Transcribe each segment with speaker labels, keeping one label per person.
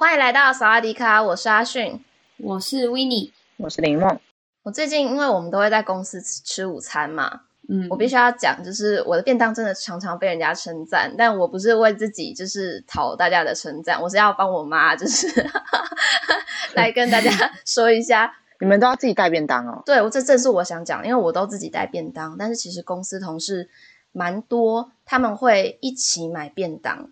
Speaker 1: 欢迎来到萨瓦迪卡，我是阿迅，
Speaker 2: 我是 Winnie，
Speaker 3: 我是林梦。
Speaker 1: 我最近因为我们都会在公司吃午餐嘛，
Speaker 2: 嗯，
Speaker 1: 我必须要讲，就是我的便当真的常常被人家称赞，但我不是为自己就是讨大家的称赞，我是要帮我妈，就是 来跟大家说一下，
Speaker 3: 你们都要自己带便当哦。
Speaker 1: 对，我这正是我想讲，因为我都自己带便当，但是其实公司同事蛮多，他们会一起买便当，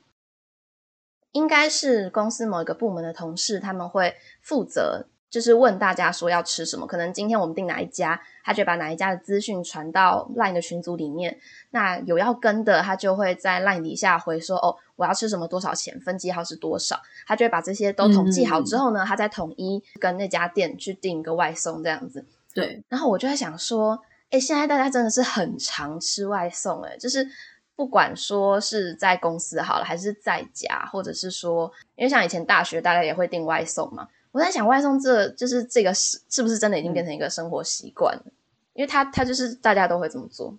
Speaker 1: 应该是公司某一个部门的同事，他们会负责。就是问大家说要吃什么，可能今天我们订哪一家，他就把哪一家的资讯传到 LINE 的群组里面。那有要跟的，他就会在 LINE 底下回说：“哦，我要吃什么，多少钱，分机号是多少。”他就会把这些都统计好之后呢，嗯、他再统一跟那家店去订一个外送这样子。
Speaker 2: 对。然
Speaker 1: 后我就在想说，哎，现在大家真的是很常吃外送，哎，就是不管说是在公司好了，还是在家，或者是说，因为像以前大学大家也会订外送嘛。我在想，外送这就是这个是是不是真的已经变成一个生活习惯因为它它就是大家都会这么做。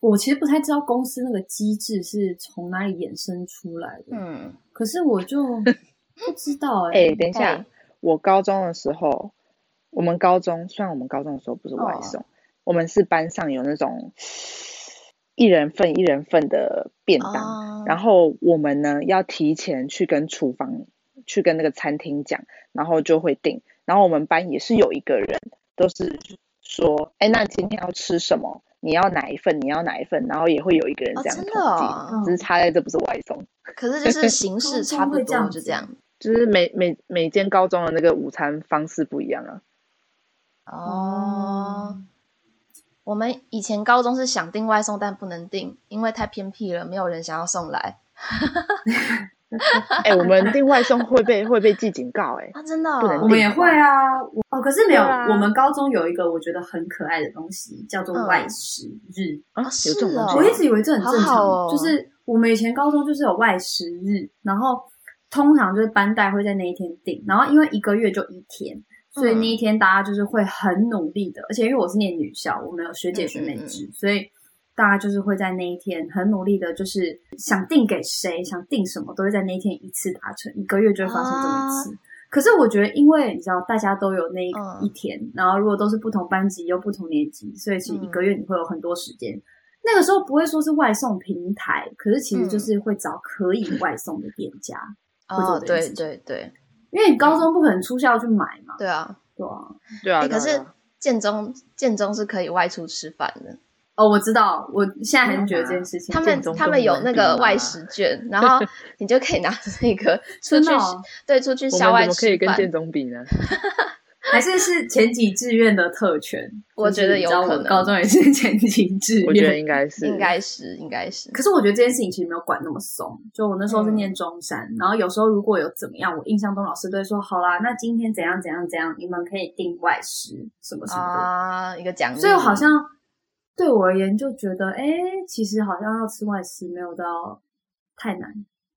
Speaker 2: 我其实不太知道公司那个机制是从哪里衍生出来的。嗯，可是我就 不知道哎、欸。
Speaker 3: 哎、欸，等一下，我高中的时候，我们高中虽然我们高中的时候不是外送，哦、我们是班上有那种一人份一人份的便当，哦、然后我们呢要提前去跟厨房。去跟那个餐厅讲，然后就会订。然后我们班也是有一个人，都是说，哎，那今天要吃什么？你要哪一份？你要哪一份？然后也会有一个人这样统计，哦真的哦、只是差在这不是外送。
Speaker 1: 可是就是形式差不多，就这样。
Speaker 3: 就是每每每间高中的那个午餐方式不一样啊。
Speaker 1: 哦，我们以前高中是想订外送，但不能订，因为太偏僻了，没有人想要送来。
Speaker 3: 哎、欸，我们订外送会被会被记警告哎、欸！
Speaker 1: 啊，真的、哦，
Speaker 2: 我们也会啊。哦，可是没有，啊、我们高中有一个我觉得很可爱的东西，叫做外食日、
Speaker 1: 嗯、啊。是哦，
Speaker 2: 我一直以为这很正常，
Speaker 1: 哦、
Speaker 2: 就是我们以前高中就是有外食日，然后通常就是班代会在那一天订，然后因为一个月就一天，所以那一天大家就是会很努力的，而且因为我是念女校，我们有学姐学妹制，所以。大家就是会在那一天很努力的，就是想定给谁，想定什么，都会在那一天一次达成，一个月就会发生这么一次。啊、可是我觉得，因为你知道，大家都有那一天，嗯、然后如果都是不同班级又不同年级，所以其实一个月你会有很多时间。嗯、那个时候不会说是外送平台，可是其实就是会找可以外送的店家。
Speaker 1: 哦，对对对，
Speaker 2: 因为你高中不可能出校去买嘛。
Speaker 1: 对啊，
Speaker 2: 对啊，
Speaker 3: 对啊。
Speaker 1: 可是建中建中是可以外出吃饭的。
Speaker 2: 哦，我知道，我现在很觉得这件事情。
Speaker 1: 他们他们有那个外食券，然后 你就可以拿着那个出去，对，出去校外吃饭。
Speaker 3: 怎么可以跟建中比呢？
Speaker 2: 还是是前几志愿的特权？
Speaker 1: 我觉得有可能。
Speaker 2: 高中也是前几志愿，
Speaker 3: 我觉得应该是，
Speaker 1: 应该是，应该是。
Speaker 2: 可是我觉得这件事情其实没有管那么松。就我那时候是念中山，然后有时候如果有怎么样，我印象中老师都会说：“好啦，那今天怎样怎样怎样，你们可以订外食什么什么
Speaker 1: 啊，一个奖励。”
Speaker 2: 所以好像。对我而言，就觉得哎，其实好像要吃外食没有到太难，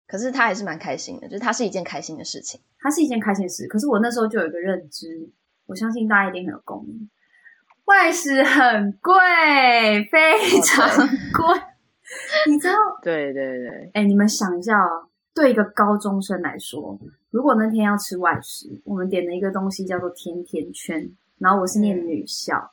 Speaker 1: 可是他还是蛮开心的，就是他是一件开心的事情，
Speaker 2: 他是一件开心的事。可是我那时候就有一个认知，我相信大家一定很有共鸣，外食很贵，非常贵，你知道？
Speaker 3: 对对对，
Speaker 2: 哎，你们想一下哦，对一个高中生来说，如果那天要吃外食，我们点了一个东西叫做甜甜圈，然后我是念女校。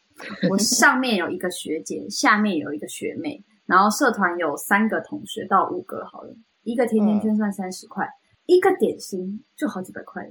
Speaker 2: 我上面有一个学姐，下面有一个学妹，然后社团有三个同学到五个好了，一个甜甜圈算三十块，嗯、一个点心就好几百块，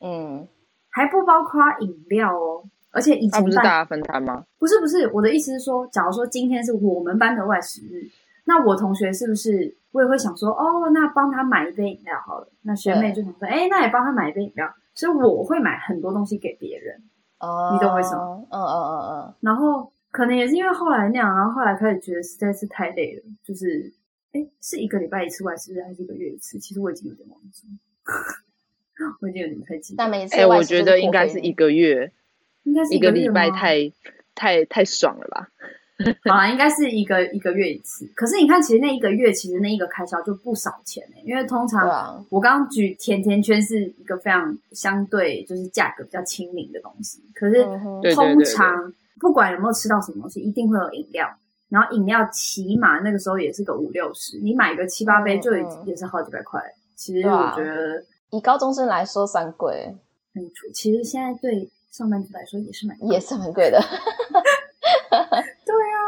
Speaker 2: 嗯，还不包括饮料哦，而且以前
Speaker 3: 不是大家分摊吗？
Speaker 2: 不是不是，我的意思是说，假如说今天是我们班的外食日，那我同学是不是我也会想说，哦，那帮他买一杯饮料好了，那学妹就想说，哎，那也帮他买一杯饮料，所以我会买很多东西给别人。哦，你懂为什么？
Speaker 1: 嗯嗯嗯嗯。
Speaker 2: 然后可能也是因为后来那样，然后后来开始觉得实在是太累了，就是哎，是一个礼拜一次外食日，还是一个月一次？其实我已经有点忘记，我已经有点不太记得。
Speaker 1: 但每次
Speaker 3: 哎，我觉得应该是一个月，
Speaker 2: 应该是
Speaker 3: 一
Speaker 2: 个
Speaker 3: 礼拜
Speaker 2: 吗
Speaker 3: 太太太爽了吧？
Speaker 2: 好啦，应该是一个一个月一次。可是你看，其实那一个月，其实那一个开销就不少钱呢、因为通常
Speaker 1: 啊
Speaker 2: 我刚刚举甜甜圈是一个非常相对就是价格比较亲民的东西，可是通常不管有没有吃到什么东西，一定会有饮料。然后饮料起码那个时候也是个五六十，你买个七八杯就也是好几百块。其
Speaker 1: 实
Speaker 2: 我觉得，
Speaker 1: 以高中生来说算贵，
Speaker 2: 嗯，其实现在对上班族来说也是蛮贵
Speaker 1: 也是很贵的。
Speaker 3: 对啊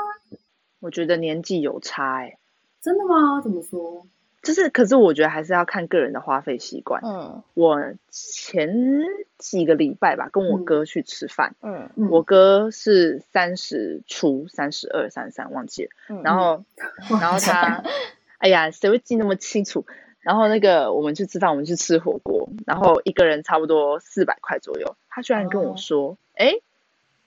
Speaker 3: 我觉得年纪有差哎、
Speaker 2: 真的吗？怎么说？
Speaker 3: 就是，可是我觉得还是要看个人的花费习惯。
Speaker 1: 嗯
Speaker 3: 我前几个礼拜吧，跟我
Speaker 2: 嗯
Speaker 3: 哥去吃饭，
Speaker 1: 嗯
Speaker 2: 嗯
Speaker 3: 我哥是三十出，三十二、三十三忘记了，
Speaker 1: 嗯，
Speaker 3: 然后，然后他，哎呀，谁会记那么清楚？然后那个我们去吃饭，我们去吃火锅，然后一个人差不多四百块左右，他居然跟我说，哎、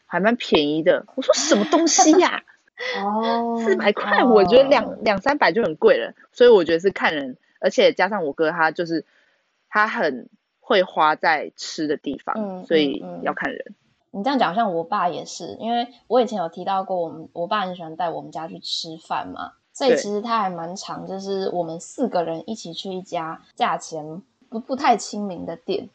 Speaker 3: 还蛮便宜的。我说什么东西呀、
Speaker 2: 哦，
Speaker 3: 四百块，
Speaker 1: 哦。
Speaker 3: 我觉得两两三百就很贵了，所以我觉得是看人，而且加上我哥他就是他很会花在吃的地方，
Speaker 1: 嗯
Speaker 3: 所以要看人。
Speaker 1: 你这样讲，好像我爸也是，因为我以前有提到过，我们我爸很喜欢带我们家去吃饭嘛，所以其实他还蛮长，就是我们四个人一起去一家价钱不不太亲民的店，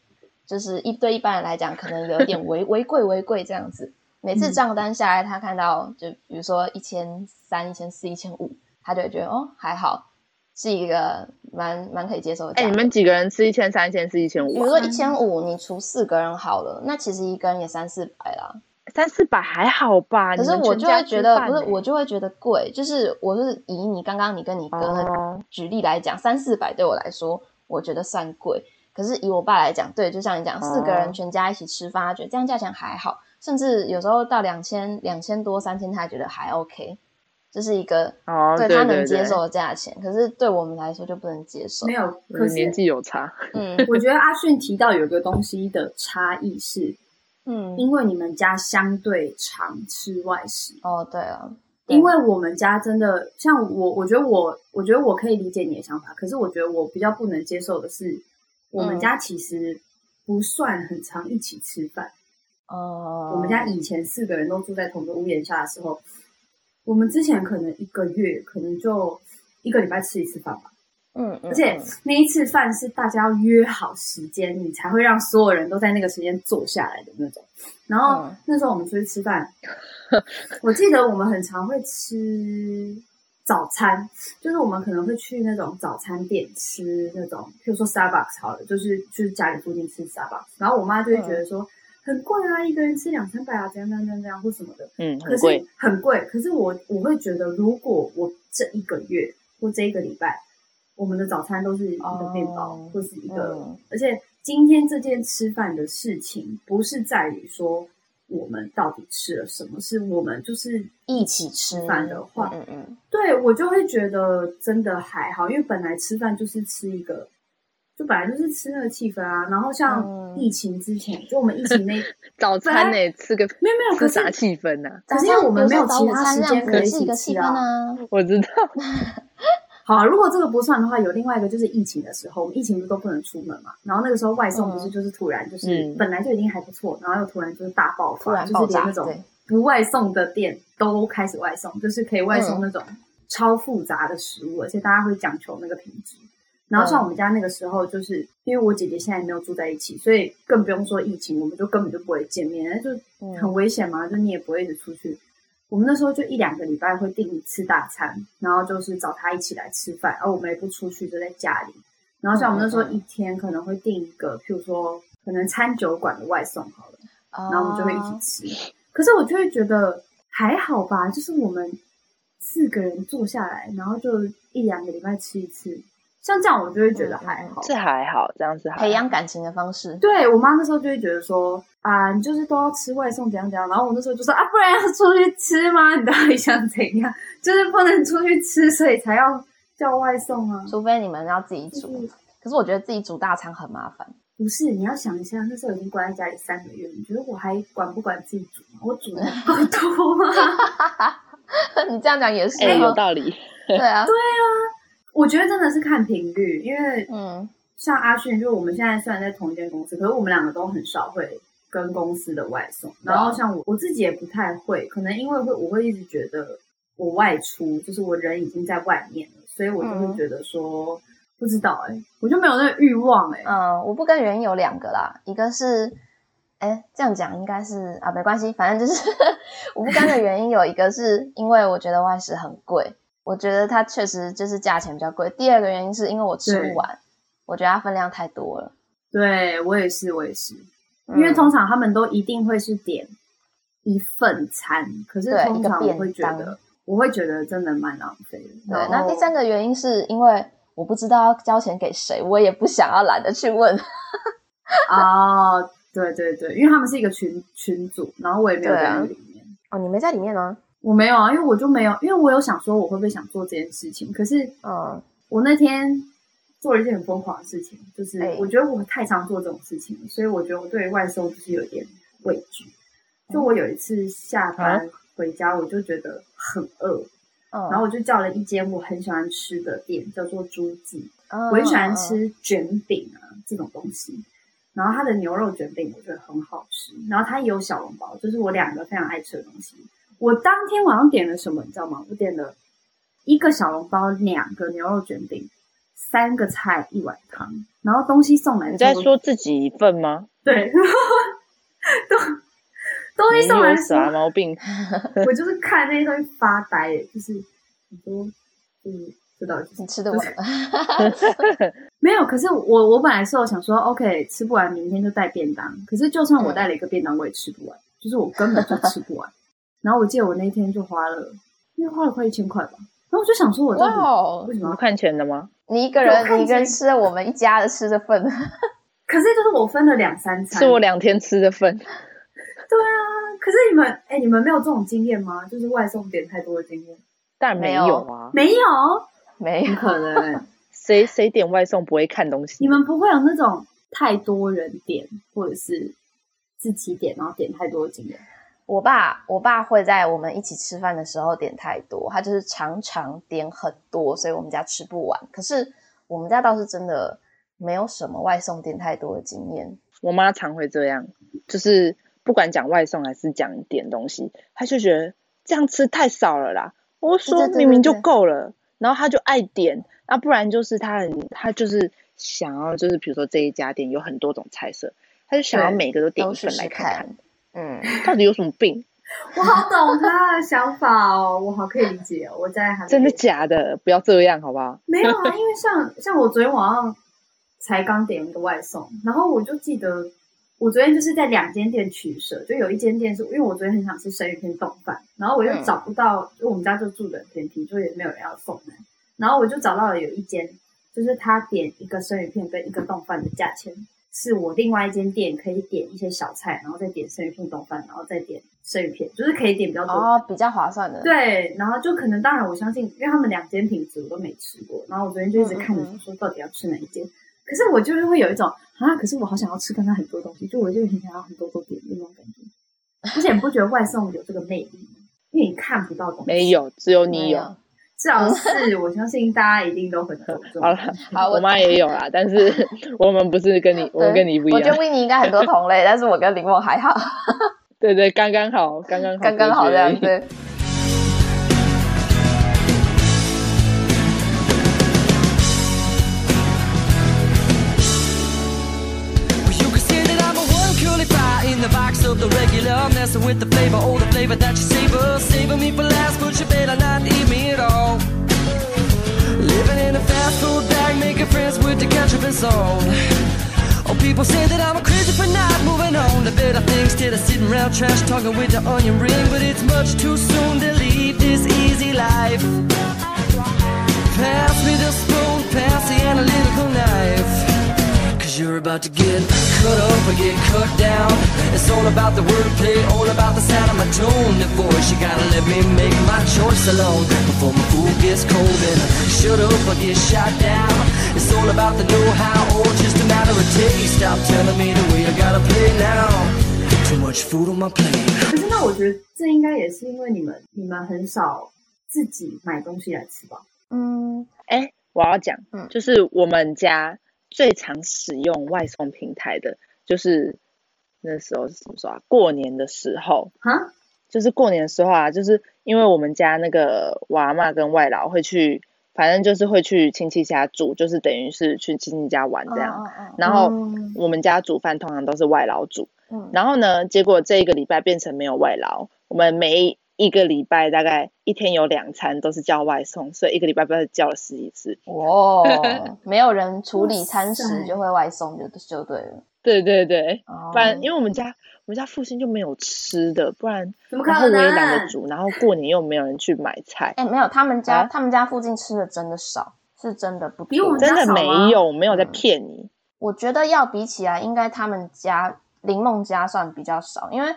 Speaker 1: 就是一对一般人来讲，可能有一点微微贵微贵这样子。每次账单下来，他看到就比如说一千三、一千四、一千五，他就会觉得哦还好，是一个蛮蛮可以接受的
Speaker 3: 哎、
Speaker 1: 格。
Speaker 3: 你们几个人吃一千三、一千四、一千五啊？
Speaker 1: 比如说一千五，你除四个人好了，那其实一个人也三四百啦。
Speaker 3: 三四百还好吧？
Speaker 1: 可是我就
Speaker 3: 会
Speaker 1: 觉得，不是我就会觉得贵，就是我是以你刚刚你跟你哥举例来讲，三四百对我来说，我觉得算贵。可是以我爸来讲，对，就像你讲，四个人全家一起吃饭，他觉得这样价钱还好，甚至有时候到两千、两千多、三千，他觉得还 OK，这是一个
Speaker 3: 哦，
Speaker 1: 对
Speaker 3: 对
Speaker 1: 他能接受的价钱。可是对我们来说就不能接受。
Speaker 2: 没有，可是
Speaker 3: 年纪有差。
Speaker 1: 嗯
Speaker 2: 我觉得阿迅提到有个东西的差异是，
Speaker 1: 嗯，
Speaker 2: 因为你们家相对常吃外食，
Speaker 1: 哦，对啊，对
Speaker 2: 因为我们家真的像我，我觉得我，我觉得我可以理解你的想法，可是我觉得我比较不能接受的是，我们家其实不算很常一起吃饭。
Speaker 1: 哦，
Speaker 2: 我们家以前四个人都住在同个屋檐下的时候，我们之前可能一个月可能就一个礼拜吃一次饭吧。
Speaker 1: 嗯，嗯，
Speaker 2: 而且
Speaker 1: 嗯
Speaker 2: 那一次饭是大家要约好时间，你才会让所有人都在那个时间坐下来的那种。然后、
Speaker 1: 嗯
Speaker 2: 那时候我们出去吃饭，我记得我们很常会吃早餐，就是我们可能会去那种早餐店吃那种，譬如说 Starbucks 好了，就是就是家里附近吃 Starbucks。然后我妈就会觉得说、很贵啊，一个人吃两三百啊，怎样怎样怎样或什么的。
Speaker 3: 嗯，
Speaker 2: 可是
Speaker 3: 很贵。
Speaker 2: 很贵。可是我我会觉得，如果我这一个月或这一个礼拜，我们的早餐都是一个面包，
Speaker 1: 哦
Speaker 2: 或是一个，
Speaker 1: 嗯
Speaker 2: 而且今天这件吃饭的事情，不是在于说我们到底吃了什么，是我们就是
Speaker 1: 一起吃
Speaker 2: 饭的话，
Speaker 1: 嗯嗯
Speaker 2: 对我就会觉得真的还好，因为本来吃饭就是吃一个。就本来就是吃那个气氛啊，然后像
Speaker 1: 嗯
Speaker 2: 疫情之前，就我们疫情那
Speaker 3: 早餐呢、吃个
Speaker 2: 没有没有，可是
Speaker 3: 吃啥气氛呢、
Speaker 2: 可是因为我们没有其他时间可以一起吃啊。
Speaker 1: 啊。
Speaker 3: 我知道，
Speaker 2: 好、啊，如果这个不算的话，有另外一个就是疫情的时候，我们疫情不是都不能出门嘛？然后那个时候外送不是就是突然就是、
Speaker 3: 嗯
Speaker 2: 本来就已经还不错，然后又突然就是大爆
Speaker 1: 突
Speaker 2: 发，就是连那
Speaker 1: 种
Speaker 2: 不外送的店都开始外送，就是可以外送那种超复杂的食物，而且大家会讲求那个品质。然后像我们家那个时候，就是因为我姐姐现在没有住在一起，所以更不用说疫情，我们就根本就不会见面，就很危险嘛，就你也不会一直出去。我们那时候就一两个礼拜会订一次大餐，然后就是找他一起来吃饭，而我们也不出去，就在家里。然后像我们那时候一天可能会订一个，譬如说可能餐酒馆的外送好了，然后我们就会一起吃。可是我就会觉得还好吧，就是我们四个人坐下来，然后就一两个礼拜吃一次，像这样我就会觉得还好。
Speaker 3: 这还好，这样子
Speaker 1: 培养感情的方式。
Speaker 2: 对我妈那时候就会觉得说啊，你就是都要吃外送怎样怎样，然后我那时候就说啊，不然要出去吃吗？你到底想怎样？就是不能出去吃，所以才要叫外送啊。
Speaker 1: 除非你们要自己煮，
Speaker 2: 就是
Speaker 1: 可是我觉得自己煮大餐很麻烦。
Speaker 2: 不是，你要想一下，那时候已经关在家里三个月，你觉得我还管不管自己煮吗？我煮的够 多吗？
Speaker 1: 你这样讲也是
Speaker 3: 哎、有
Speaker 1: 哦，
Speaker 3: 道理。
Speaker 1: 对啊对啊，
Speaker 2: 我觉得真的是看频率，因为嗯，像阿迅，就是我们现在虽然在同一间公司，可是我们两个都很少会跟公司的外送。然后像我，我自己也不太会，可能因为会，我会一直觉得我外出，就是我人已经在外面了，所以我就会觉得说，嗯、不知道哎、欸，我就没有那个欲望哎、欸。
Speaker 1: 嗯，我不跟原因有两个啦，一个是。哎，这样讲应该是啊，没关系，反正就是 我不干的原因有一个是因为我觉得外食很贵，我觉得它确实就是价钱比较贵。第二个原因是因为我吃不完，我觉得它分量太多了。
Speaker 2: 对，我也是，我也是，因为通常他们都一定会是点一份餐，可是通常我会觉得，我会觉得真的蛮浪费的。
Speaker 1: 对，那第三个原因是因为我不知道要交钱给谁，我也不想要懒得去问。
Speaker 2: 哦。对对对，因为他们是一个群群组，然后我也没有在里面。
Speaker 1: 啊、哦，你没在里面吗？
Speaker 2: 我没有啊，因为我就没有，因为我有想说我会不会想做这件事情，可是，嗯，我那天做了一件很疯狂的事情，就是我觉得我太常做这种事情，所以我觉得我对外收就是有点畏惧。就我有一次下班回家，我就觉得很饿，嗯，然后我就叫了一间我很喜欢吃的店，叫做朱记，嗯，我很喜欢吃卷饼啊这种东西。然后它的牛肉卷饼我觉得很好吃，然后它也有小笼包，就是我两个非常爱吃的东西。我当天晚上点了什么，你知道吗？我点了一个小笼包，两个牛肉卷饼，三个菜，一碗汤。然后东西送来，
Speaker 3: 你在说自己一份吗？
Speaker 2: 对，东东西送来
Speaker 3: 啥毛病？
Speaker 2: 我就是看那些东西发呆，就是很多，就是。知道
Speaker 1: 你吃得完吗？
Speaker 2: 没有，可是我我本来是我想说，OK，吃不完明天就带便当。可是就算我带了一个便当，我也吃不完，就是我根本就吃不完。然后我记得我那天就花了，因为花了快一千块吧。然后我就想说，我到底为什么要
Speaker 3: 看钱的吗？
Speaker 1: 你一个人，你一个人吃了我们一家的吃的份。
Speaker 2: 可是就是我分了两三餐，
Speaker 3: 是我两天吃的份。对
Speaker 2: 啊，可是你们，哎，你们没有这种经验吗？就是外送点太多的经验？
Speaker 3: 但没有啊，
Speaker 2: 没有。
Speaker 1: 没有
Speaker 2: 可能，
Speaker 3: 谁谁点外送不会看东西？
Speaker 2: 你们不会有那种太多人点，或者是自己点然后点太多的经验？
Speaker 1: 我爸，我爸会在我们一起吃饭的时候点太多，他就是常常点很多，所以我们家吃不完。可是我们家倒是真的没有什么外送点太多的经验。
Speaker 3: 我妈常会这样，就是不管讲外送还是讲点东西，她就觉得这样吃太少了啦。我说明明就够了。然后他就爱点，那不然就是他很，他就是想要，就是比如说这一家店有很多种菜色，他就想要每个都点一份来看看，嗯，到底有什么病？
Speaker 2: 我好懂他的想法哦，我好可以理解哦。我在还
Speaker 3: 真的假的？不要这样好不好？
Speaker 2: 没有啊，因为像 像我昨天晚上才刚点一个外送，然后我就记得我昨天就是在两间店取舍，就有一间店是因为我昨天很想吃生鱼片冻饭，然后我又找不到，嗯、就我们家就住的很偏僻，就也没有人要送来。然后我就找到了有一间，就是他点一个生鱼片跟一个冻饭的价钱，是我另外一间店可以点一些小菜，然后再点生鱼片冻饭，然后再点生鱼片，就是可以点比较多
Speaker 1: 哦，比较划算的。
Speaker 2: 对，然后就可能当然我相信，因为他们两间品质我都没吃过，然后我昨天就一直看着说到底要吃哪一间，嗯嗯，可是我就是会有一种啊，可是我好想要吃刚刚很多东西，就我就很想要很多都点那种感觉。而且你不觉得外送有这个魅力吗？因为你看不到东西，
Speaker 3: 没有，只有你有。
Speaker 2: 至少是，我相信大家一定都很多。
Speaker 3: 好了，好，我妈也有啦，但是 我们不是跟你，我们跟你不一样。
Speaker 1: 我觉得维尼应该很多同类，但是我跟林梦还好。
Speaker 3: 对对，刚刚好，刚刚好，
Speaker 1: 刚刚好这样子。
Speaker 4: duffel bag, making friends with the ketchup and salt. Oh, people say that I'm crazy for not moving on. The better things Instead of sitting around trash talking with the onion ring. But it's much too soon to leave this easy life. Pass me the spoon, pass the analytical knife.
Speaker 2: 可是那我觉得这应该也是因为你们你们很少自己买东西来吃吧？
Speaker 3: 嗯，哎， 我要讲，嗯，就是我们家 最常使用外送平台的，就是那时候是什么时候啊？过年的时候啊，就是过年的时候啊，就是因为我们家那个我阿嬷跟外老会去，反正就是会去亲戚家住，就是等于是去亲戚家玩这样。哦哦哦，然后我们家煮饭通常都是外劳煮，嗯，然后呢，结果这一个礼拜变成没有外劳，我们每一个礼拜大概一天有两餐都是叫外送，所以一个礼拜不知道叫了十几次。
Speaker 1: 哦，没有人处理餐食就会外送就就对了。
Speaker 3: 对对对，不然因为我们家我们家附近就没有吃的，不然然后我也懒得煮，然后过年又没有人去买菜。
Speaker 1: 哎，没有，他们家他们家附近吃的真的少，是真的不
Speaker 2: 比我们家。
Speaker 3: 真的没有，没有在骗你。
Speaker 1: 我觉得要比起来，应该他们家林梦家算比较少，因为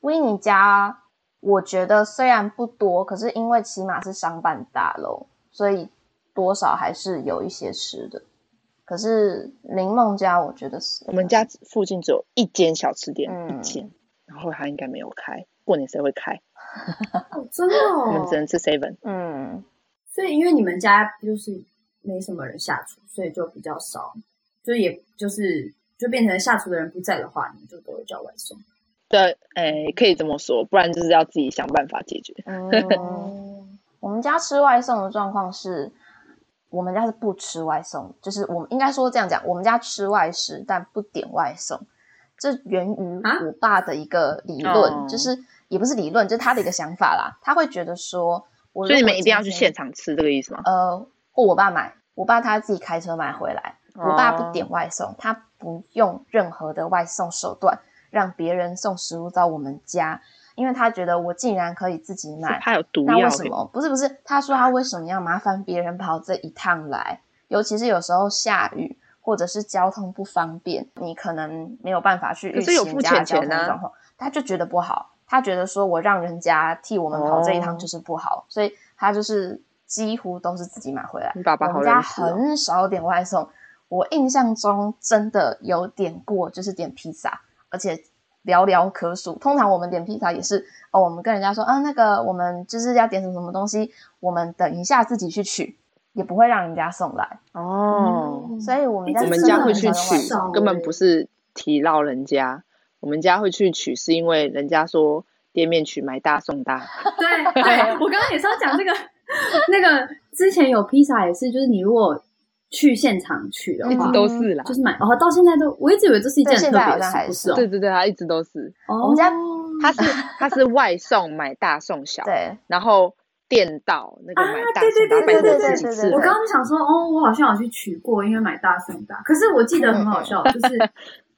Speaker 1: 维尼家。我觉得虽然不多，可是因为起码是商办大楼，所以多少还是有一些吃的。可是林梦家，我觉得是
Speaker 3: 我们家附近只有一间小吃店，嗯、一间，然后他应该没有开。过年谁会开？
Speaker 2: 哦、真的、哦，
Speaker 3: 我们只能吃 seven。
Speaker 1: 嗯，
Speaker 2: 所以因为你们家就是没什么人下厨，所以就比较少，就也就是就变成下厨的人不在的话，你们就都会叫外送。
Speaker 3: 对，哎，可以这么说，不然就是要自己想办法解决。
Speaker 1: 嗯，我们家吃外送的状况是，我们家是不吃外送，就是我们应该说这样讲，我们家吃外食，但不点外送。这源于我爸的一个理论，啊、就是也不是理论，就是他的一个想法啦。他会觉得说，我
Speaker 3: 所以你们一定要去现场吃，这个意思吗？
Speaker 1: 呃，或我爸买，我爸他自己开车买回来，我爸不点外送，他不用任何的外送手段。让别人送食物到我们家，因为他觉得我竟然可以自己买，
Speaker 3: 他有毒药。
Speaker 1: 那为什么？不是不是，他说他为什么要麻烦别人跑这一趟来？尤其是有时候下雨或者是交通不方便，你可能没有办法去预期人家的交通状况，他就觉得不好。他觉得说我让人家替我们跑这一趟就是不好，哦、所以他就是几乎都是自己买回来。
Speaker 3: 你爸爸好、哦、
Speaker 1: 我们家很少点外送，我印象中真的有点过，就是点披萨。而且寥寥可数。通常我们点披萨也是哦，我们跟人家说啊，那个我们就是要点什么什么东西，我们等一下自己去取，也不会让人家送来
Speaker 3: 哦。
Speaker 1: 嗯、所以我们家
Speaker 3: 我们家会去取，根本不是提到人家。我们家会去取，是因为人家说店面取买大送大。
Speaker 2: 对对，我刚刚也是要讲这个，那个之前有披萨也是，就是你如果。去现场取的话，
Speaker 3: 一直都是啦，
Speaker 2: 就是买哦，到现在都，我一直以为这是一件特别的事，不是？
Speaker 3: 对对对，它一直都是。
Speaker 1: 我们家
Speaker 3: 它是它是外送买大送小，
Speaker 1: 对，
Speaker 3: 然后电到那个买大送大，
Speaker 1: 对对对对对。
Speaker 2: 我刚刚想说，哦，我好像有去取过，因为买大送大。可是我记得很好笑，就是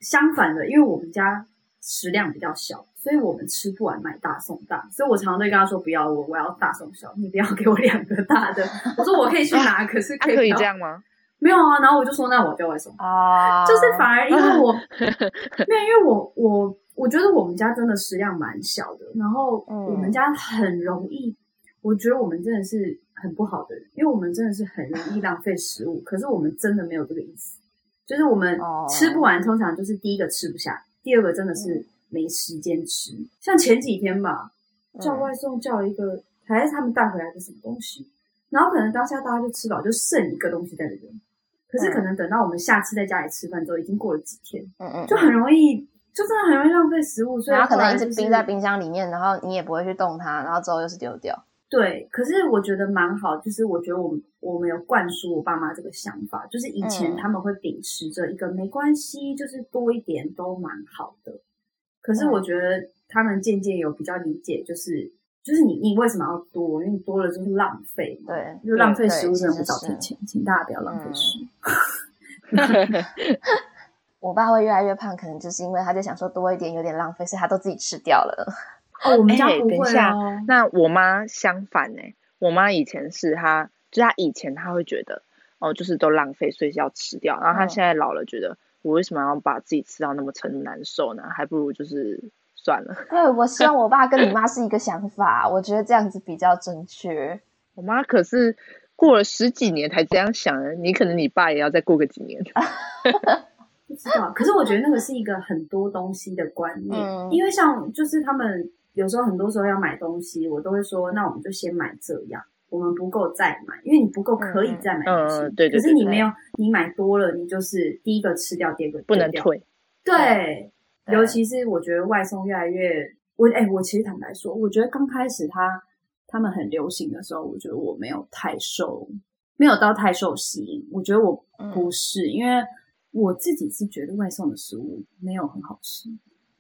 Speaker 2: 相反的，因为我们家食量比较小，所以我们吃不完买大送大，所以我常常都跟他说，不要我，我要大送小，你不要给我两个大的。我说我可以去拿，可是
Speaker 3: 可以这样吗？
Speaker 2: 没有啊，然后我就说，那我叫外送？啊，就是反而因为我，没有，因为我我我觉得我们家真的食量蛮小的，然后我们家很容易，我觉得我们真的是很不好的人，因为我们真的是很容易浪费食物，可是我们真的没有这个意思，就是我们吃不完，通常就是第一个吃不下，第二个真的是没时间吃，像前几天吧，叫外送叫一个，还是他们带回来的什么东西，然后可能当下大家就吃饱，就剩一个东西在那边。可是可能等到我们下次在家里吃饭之后，已经过了几天，嗯嗯，就很容易，就真的很容易浪费食物。所以、就是、
Speaker 1: 可能一直冰在冰箱里面，然后你也不会去动它，然后之后又是丢掉。
Speaker 2: 对，可是我觉得蛮好，就是我觉得我们我们有灌输我爸妈这个想法，就是以前他们会秉持着一个没关系，就是多一点都蛮好的。可是我觉得他们渐渐有比较理解，就是。就是你，你为什么要多？因为你多了就是浪费，
Speaker 1: 对，
Speaker 2: 就浪费食物真的不找钱，请大家不要浪费食物。
Speaker 1: 我爸会越来越胖，可能就是因为他就想说多一点有点浪费，所以他都自己吃掉了。
Speaker 2: 哦，我们家不会、哦欸、
Speaker 3: 等一下，那我妈相反呢？我妈以前是她，就她以前她会觉得哦，就是都浪费，所以要吃掉。然后她现在老了，觉得我为什么要把自己吃到那么撑难受呢？还不如就是。算了，
Speaker 1: 对，我希望我爸跟你妈是一个想法，我觉得这样子比较正确。
Speaker 3: 我妈可是过了十几年才这样想的，你可能你爸也要再过个几年。
Speaker 2: 不知道，可是我觉得那个是一个很多东西的观念，嗯、因为像就是他们有时候很多时候要买东西，我都会说，那我们就先买这样，我们不够再买，因为你不够可以再买东西。
Speaker 3: 嗯，对对对。
Speaker 2: 可是你没有，你买多了，你就是第一个吃掉，第二个
Speaker 3: 不能退。
Speaker 2: 对，尤其是我觉得外送越来越，我哎，我其实坦白说，我觉得刚开始他他们很流行的时候，我觉得我没有太受，没有到太受吸引。我觉得我不是，因为我自己是觉得外送的食物没有很好吃。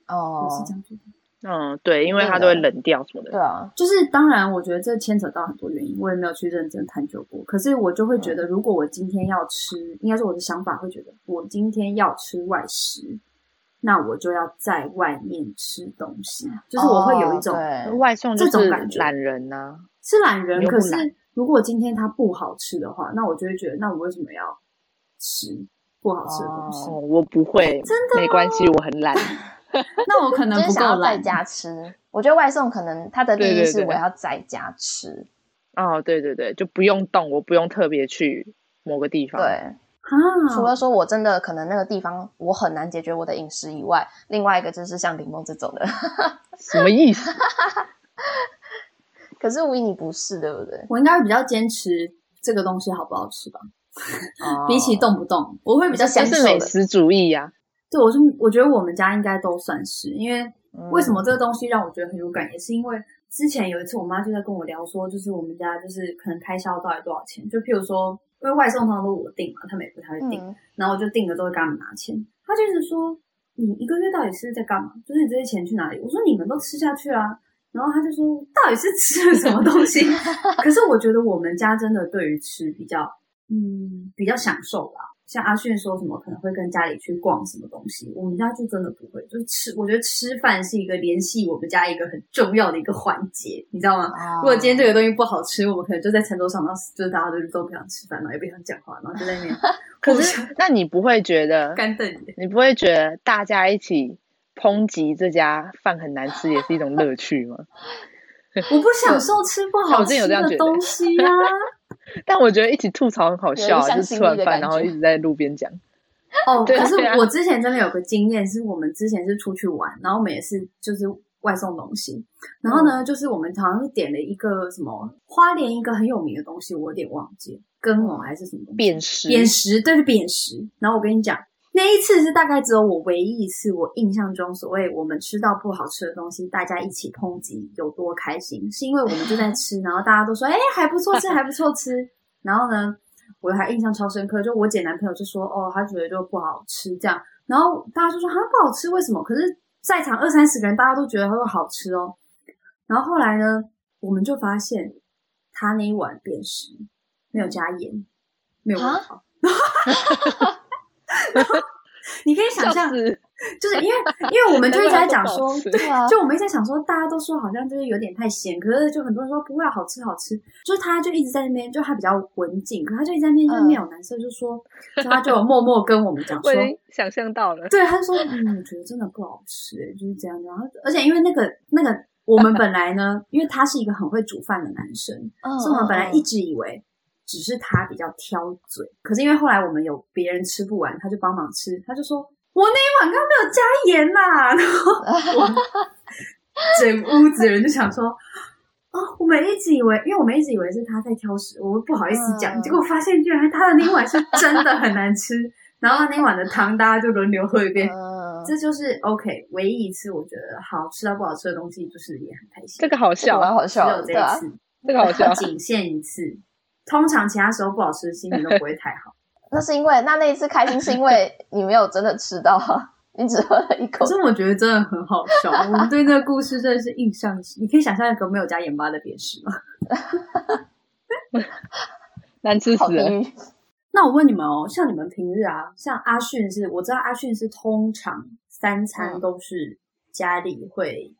Speaker 2: 哦，我是这样觉得。
Speaker 3: 嗯，对，因为它都会冷掉什么的。
Speaker 1: 对啊，
Speaker 2: 就是当然，我觉得这牵扯到很多原因，我也没有去认真探究过。可是我就会觉得，如果我今天要吃，嗯、应该是我的想法会觉得，我今天要吃外食，那我就要在外面吃东西。就是我会有一种、
Speaker 3: 哦、外送这种感觉，懒人呢、啊，
Speaker 2: 是懒人。可是如果今天它不好吃的话，那我就会觉得，那我为什么要吃不好吃的东西？
Speaker 3: 哦、我不会，
Speaker 2: 真的
Speaker 3: 没关系，我很懒。
Speaker 2: 那我可能不够
Speaker 1: 在家吃，我觉得外送可能它的利益是我要在家吃。
Speaker 3: 对对对。哦，对对对，就不用动，我不用特别去某个地方。
Speaker 1: 对，
Speaker 2: 啊，
Speaker 1: 除了说我真的可能那个地方我很难解决我的饮食以外，另外一个就是像柠檬这种的，
Speaker 3: 什么意思？
Speaker 1: 可是唯你不是，对不对？
Speaker 2: 我应该会比较坚持这个东西好不好吃吧？哦、比起动不动，我会比较享受
Speaker 3: 是美食主义呀、啊。
Speaker 2: 对，我是我觉得我们家应该都算是，因为为什么这个东西让我觉得很有感，也是因为之前有一次我妈就在跟我聊说，就是我们家就是可能开销到底多少钱，就譬如说，因为外送通常都我订嘛，他们也不太会订，嗯、然后我就订了之后跟他们拿钱，他就是说你一个月到底是在干嘛？就是你这些钱去哪里？我说你们都吃下去啊，然后他就说到底是吃了什么东西？可是我觉得我们家真的对于吃比较嗯比较享受吧。像阿迅说什么可能会跟家里去逛什么东西，我们家就真的不会，就是吃。我觉得吃饭是一个联系我们家一个很重要的一个环节，你知道吗？哦、如果今天这个东西不好吃，我们可能就在餐桌上，然后就是大家都都不想吃饭，然后也不想讲话，然后就在那边。
Speaker 3: 可是，那你不会觉得
Speaker 2: 干瞪？
Speaker 3: 你不会觉得大家一起抨击这家饭很难吃也是一种乐趣吗？
Speaker 2: 我不享受吃不好吃的东西呀、啊。
Speaker 3: 但我觉得一起吐槽很好笑，就是吃完饭然后一直在路边讲。
Speaker 2: 哦，可是我之前真的有个经验，是我们之前是出去玩，然后我们也是就是外送东西，然后呢，就是我们好像是点了一个什么花莲一个很有名的东西，我有点忘记了，根藕还是什么？扁食，扁食，对，是扁食。然后我跟你讲。那一次是大概只有我唯一一次，我印象中所谓我们吃到不好吃的东西，大家一起抨击有多开心，是因为我们就在吃，然后大家都说，哎，还不错吃，还不错吃。然后呢，我还印象超深刻，就我姐男朋友就说，哦，他觉得就不好吃这样。然后大家就说，啊，不好吃，为什么？可是在场二三十个人，大家都觉得他说好吃哦。然后后来呢，我们就发现他那一碗扁食没有加盐，没有味道。你可以想象，就是因为因为我们就一直在讲说，对啊，就我们一直在想说，大家都说好像就是有点太咸，可是就很多人说不会好吃好吃，就是他就一直在那边，就他比较文静，可他就一直在那边就没有男生就说，就他就默默跟我
Speaker 3: 们讲说，想象到了，
Speaker 2: 对，他就说，嗯，我觉得真的不好吃，欸，就是这样，然后而且因为那个那个我们本来呢，因为他是一个很会煮饭的男生，所以我们本来一直以为。只是他比较挑嘴，可是因为后来我们有别人吃不完，他就帮忙吃。他就说：“我那一碗刚刚没有加盐呐。”然后我 整屋子人就想说：“哦，我们一直以为，因为我们一直以为是他在挑食，我们不好意思讲。嗯、结果发现居然他的那一碗是真的很难吃。然后那一碗的汤大家就轮流喝一遍。嗯、这就是 OK，唯一一次我觉得好吃到不好吃的东西，就是也很开心。
Speaker 3: 这个好笑，蛮
Speaker 1: 好笑，
Speaker 2: 只有这一次，
Speaker 3: 这个好笑，
Speaker 2: 仅限一次。”通常其他时候不好吃的心情都不会太好。
Speaker 1: 那是因为那那一次开心是因为你没有真的吃到，你只喝了一口。
Speaker 2: 可是我觉得真的很好笑，我们对那个故事真的是印象。你可以想象一个没有加盐巴的扁食吗？
Speaker 3: 难吃死了。
Speaker 2: 那我问你们哦，像你们平日啊，像阿迅是，我知道阿迅是通常三餐都是家里会。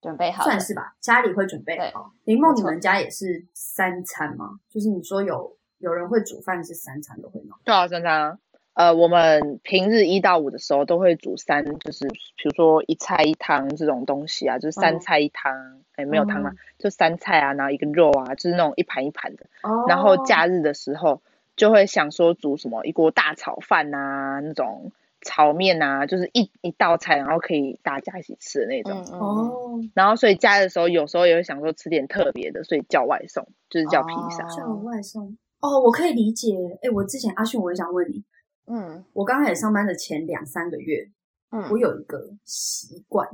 Speaker 1: 准备好，
Speaker 2: 算是吧。家里会准备好。林梦，你们家也是三餐吗？就是你说有有人会煮饭，是三餐都会吗？
Speaker 3: 对啊，三餐。呃，我们平日一到五的时候都会煮三，就是比如说一菜一汤这种东西啊，就是三菜一汤。哎、嗯，没有汤啊，嗯、就三菜啊，然后一个肉啊，就是那种一盘一盘的。哦。然后假日的时候就会想说煮什么一锅大炒饭啊，那种炒面啊，就是一一道菜，然后可以大家一起吃的那种。
Speaker 1: 嗯
Speaker 2: 哦，
Speaker 3: 然后所以家的时候，有时候也会想说吃点特别的，所以叫外送，就是叫披萨。
Speaker 1: 哦
Speaker 2: 叫外送。哦，我可以理解。哎，我之前阿迅，我也想问你，
Speaker 1: 嗯
Speaker 2: 我刚开始上班的前两三个月，
Speaker 1: 嗯，
Speaker 2: 我有一个习惯，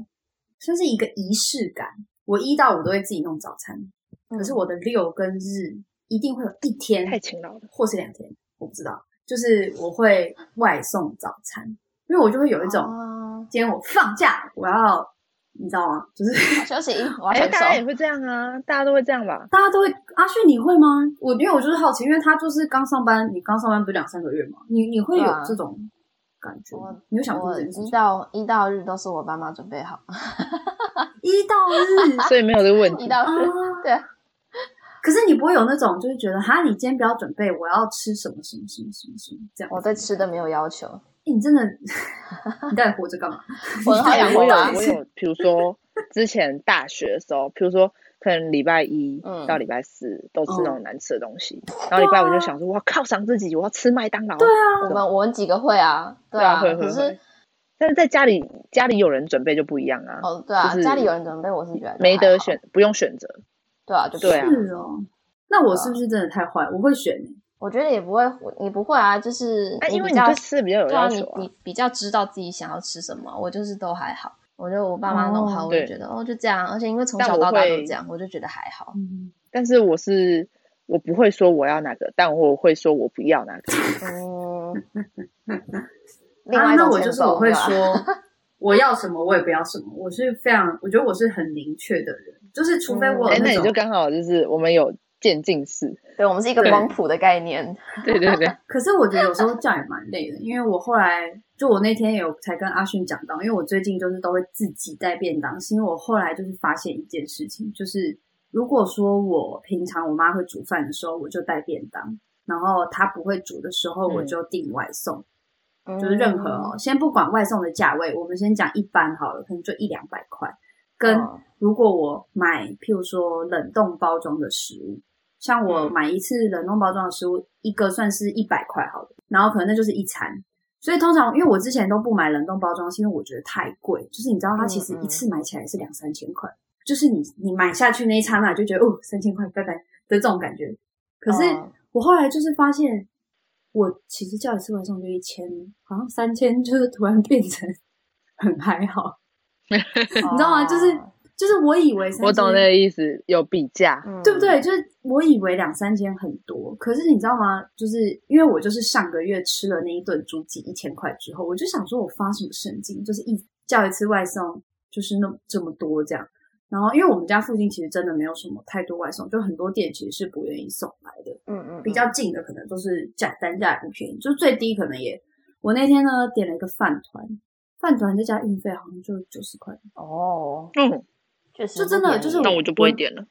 Speaker 2: 算是一个仪式感。我一到五都会自己弄早餐，
Speaker 1: 嗯
Speaker 2: 可是我的六跟日一定会有一天
Speaker 3: 太勤劳了，
Speaker 2: 或是两天，我不知道，就是我会外送早餐，因为我就会有一种，
Speaker 1: 哦
Speaker 2: 今天我放假，我要，你知道吗？就是
Speaker 1: 休息，我要
Speaker 3: 哎，
Speaker 1: 享受。
Speaker 3: 大家也会这样啊，大家都会这样吧？
Speaker 2: 大家都会，阿旭你会吗？我因为我就是好奇，因为他就是刚上班，你刚上班不是两三个月嘛，你你会有这种感
Speaker 1: 觉
Speaker 2: 你有想过
Speaker 1: 我一
Speaker 2: 这件事情？
Speaker 1: 到一到日都是我爸妈准备好，
Speaker 2: 一到日
Speaker 3: 所以没有这个问题。
Speaker 1: 一到日
Speaker 2: 啊，
Speaker 1: 对，
Speaker 2: 可是你不会有那种就是觉得哈，你今天不要准备，我要吃什么什么什么什么什么这样。
Speaker 1: 我对吃的没有要求，
Speaker 2: 欸你真的，你到底活着干嘛？
Speaker 1: 我很好
Speaker 3: 哎我有
Speaker 1: 养活啊
Speaker 3: 我有，比如说之前大学的时候，比如说可能礼拜一
Speaker 1: 嗯
Speaker 3: 到礼拜四都吃那种难吃的东西，
Speaker 1: 嗯
Speaker 3: 然后礼拜五就想说，我犒赏自己，我要吃麦当劳。
Speaker 2: 对啊，
Speaker 1: 我们我们几个会啊，对啊，
Speaker 3: 会会
Speaker 1: 可是
Speaker 3: 会。但是在家里家里有人准备就不一样啊，
Speaker 1: 哦，对啊，
Speaker 3: 就是
Speaker 1: 家里有人准备，我是觉得，
Speaker 3: 没得选，不用选择。
Speaker 1: 对啊，就
Speaker 3: 对啊
Speaker 2: 是哦。那我是不是真的太坏？我会选欸
Speaker 1: 我觉得也不会，你不会啊，就是
Speaker 3: 哎，因为
Speaker 1: 比较
Speaker 3: 你对吃的比较有要求啊。
Speaker 1: 你你比较知道自己想要吃什么，我就是都还好。我觉得我爸妈弄好，
Speaker 2: 哦
Speaker 1: 我就觉得哦就这样，而且因
Speaker 3: 为从
Speaker 1: 小到大都这样，我就觉得还好。
Speaker 2: 嗯，
Speaker 3: 但是我是我不会说我要哪个，但我会说我不要哪个。
Speaker 1: 嗯，另
Speaker 2: 啊，
Speaker 1: 外一种
Speaker 2: 那我就是我
Speaker 1: 会
Speaker 2: 说我要什么，我也不要什么。我是非常，我觉得我是很明确的人，就是除非我那
Speaker 3: 你就刚好就是我们有渐进式。
Speaker 1: 对我们是一个
Speaker 3: 对
Speaker 1: 光谱的概念。
Speaker 3: 对对对，
Speaker 2: 可是我觉得有时候这样也蛮累的，因为我后来就我那天有才跟阿迅讲到，因为我最近就是都会自己带便当，是因为我后来就是发现一件事情，就是如果说我平常我妈会煮饭的时候，我就带便当，然后她不会煮的时候，我就订外送，就是任何哦，先不管外送的价位，我们先讲一般好了，可能就一两百块，跟
Speaker 1: 哦
Speaker 2: 如果我买譬如说冷冻包装的食物。像我买一次冷冻包装的食物，一个算是一百块好了，然后可能那就是一餐。所以通常，因为我之前都不买冷冻包装，是因为我觉得太贵。就是你知道，它其实一次买起来是两三千块，就是你你买下去那一刹那就觉得哦，三千块拜拜的这种感觉。可是
Speaker 1: 哦
Speaker 2: 我后来就是发现，我其实叫一次外送就一千，好像三千，就是突然变成很还好，
Speaker 1: 你
Speaker 2: 你知道吗？就是就是我以为
Speaker 3: 我懂那个意思，有比价，
Speaker 1: 嗯
Speaker 2: 对不对？就是我以为两三千很多，可是你知道吗？就是因为我就是上个月吃了那一顿猪脊一千块之后，我就想说，我发什么神经？就是一叫一次外送就是那这么多这样。然后因为我们家附近其实真的没有什么太多外送，就很多店其实是不愿意送来的。
Speaker 1: 嗯嗯，
Speaker 2: 比较近的可能都是价单价也不便宜，就最低可能也。我那天呢点了一个饭团，饭团再加运费好像就九十块。
Speaker 1: 哦，
Speaker 3: 嗯，
Speaker 1: 确实
Speaker 2: 就真的就是
Speaker 3: 那我就不会点了。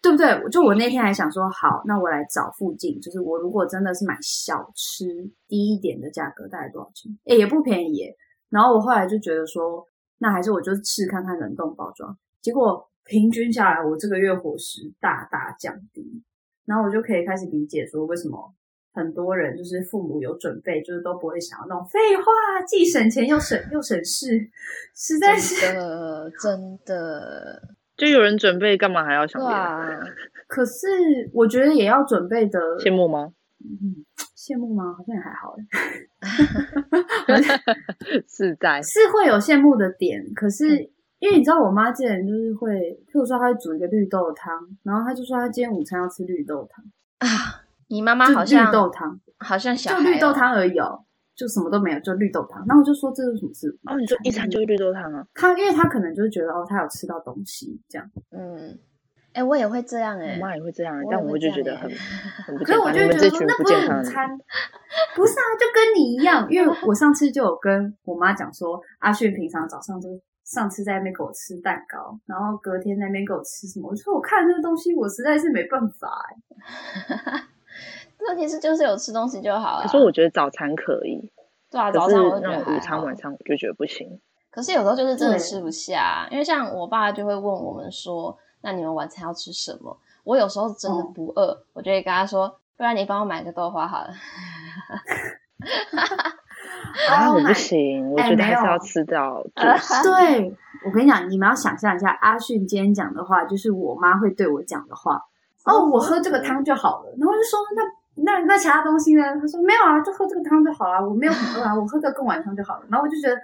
Speaker 2: 对不对？就我那天还想说，好，那我来找附近，就是我如果真的是买小吃低一点的价格，大概多少钱？诶也不便宜耶。然后我后来就觉得说，那还是我就试看看冷冻包装。结果平均下来，我这个月伙食大大降低。然后我就可以开始理解说，为什么很多人就是父母有准备，就是都不会想要那种废话，既省钱又省又省事，实在是。
Speaker 1: 真的真的，
Speaker 3: 就有人准备，干嘛还要想
Speaker 1: 对
Speaker 3: 别人？
Speaker 1: 啊，
Speaker 2: 可是我觉得也要准备的
Speaker 3: 羡慕吗？
Speaker 2: 嗯，羡慕吗？好像也还好诶
Speaker 3: 是在
Speaker 2: 是会有羡慕的点，可是、
Speaker 1: 嗯
Speaker 2: 因为你知道，我妈之前就是会，譬如说，她会煮一个绿豆汤，然后她就说她今天午餐要吃绿豆汤，
Speaker 1: 啊，你妈
Speaker 2: 妈
Speaker 1: 好像
Speaker 2: 绿豆汤，
Speaker 1: 好像小
Speaker 2: 就
Speaker 1: 孩哦
Speaker 2: 绿豆汤而已哦，就什么都没有，就绿豆汤。然后我就说这是什么事？
Speaker 3: 哦，你就一餐就是绿豆汤啊？
Speaker 2: 他，因为他可能就是觉得哦，他有吃到东西这样。
Speaker 1: 嗯，哎，我也会这样哎
Speaker 3: 我，妈也会
Speaker 1: 这样，
Speaker 3: 但我就觉得很
Speaker 1: 欸
Speaker 3: 很不健康。
Speaker 2: 可是我就会
Speaker 3: 你们这群
Speaker 2: 觉得说，那不是午餐，不是啊，就跟你一样，因为我上次就有跟我妈讲说，阿迅平常早上就上次在那边给我吃蛋糕，然后隔天在那边给我吃什么，我说我看那个东西，我实在是没办法哎、
Speaker 1: 问题是就是有吃东西就好了。
Speaker 3: 可是我觉得早餐可以，
Speaker 1: 对啊，
Speaker 3: 可是
Speaker 1: 早餐我就觉
Speaker 3: 那
Speaker 1: 得
Speaker 3: 午餐晚餐我就觉得不行。
Speaker 1: 可是有时候就是真的吃不下，因为像我爸就会问我们说：“那你们晚餐要吃什么？”我有时候真的不饿，我就会跟他说：“不然你帮我买个豆花好了。”
Speaker 3: 啊，我不行，我觉得还是要吃到 主食。
Speaker 2: 对，我跟你讲，你们要想象一下，阿迅今天讲的话，就是我妈会对我讲的话。哦，我喝这个汤就好了。然后就说，那那那其他东西呢？他说没有啊，就喝这个汤就好了。我没有很饿啊，我喝个贡丸汤就好了。然后我就觉得。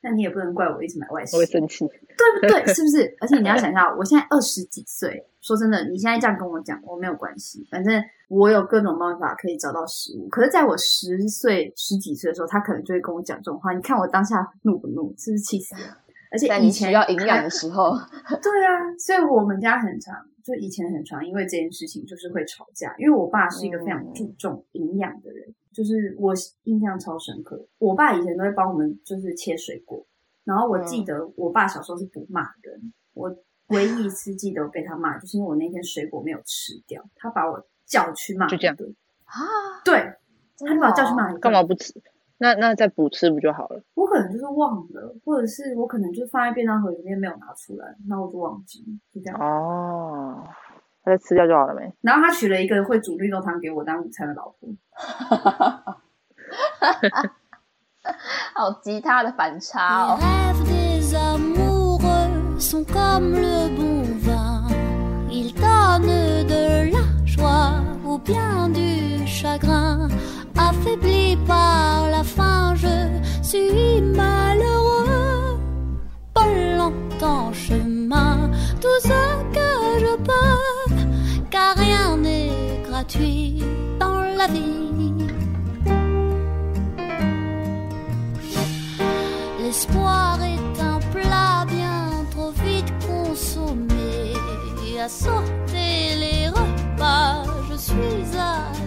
Speaker 2: 那你也不能怪我一直买外食，
Speaker 3: 我会生气，
Speaker 2: 对不对？是不是？而且你要想一下，我现在二十几岁，说真的，你现在这样跟我讲，我没有关系，反正我有各种办法可以找到食物。可是在我十岁、十几岁的时候，他可能就会跟我讲这种话。你看我当下怒不怒？是不是气死了？而且以前
Speaker 1: 要营养的时候，
Speaker 2: 对啊，所以我们家很常，就以前很常，因为这件事情就是会吵架。因为我爸是一个非常注重营养的人。嗯就是我印象超深刻，我爸以前都会帮我们就是切水果，然后我记得我爸小时候是不骂人，嗯、我唯一一次记得我被他骂，就是因为我那天水果没有吃掉，他把我叫去骂，
Speaker 3: 就这样
Speaker 2: 啊，对，他就把我叫去骂，
Speaker 3: 干嘛不吃？那那再补吃不就好了？
Speaker 2: 我可能就是忘了，或者是我可能就放在便当盒里面没有拿出来，那我就忘记，就这样
Speaker 3: 哦。再吃掉就好了没？
Speaker 2: 然后他娶了一个会煮绿豆汤给我当午餐的老婆
Speaker 1: 好吉他的反差哦。affaibli
Speaker 5: par la faim, je suis malheureux. Pas longtemps chemin, tout ce que je peux, car rien n'est gratuit dans la vie. L'espoir est un plat bien trop vite consommé. À sortir les repas, je suis à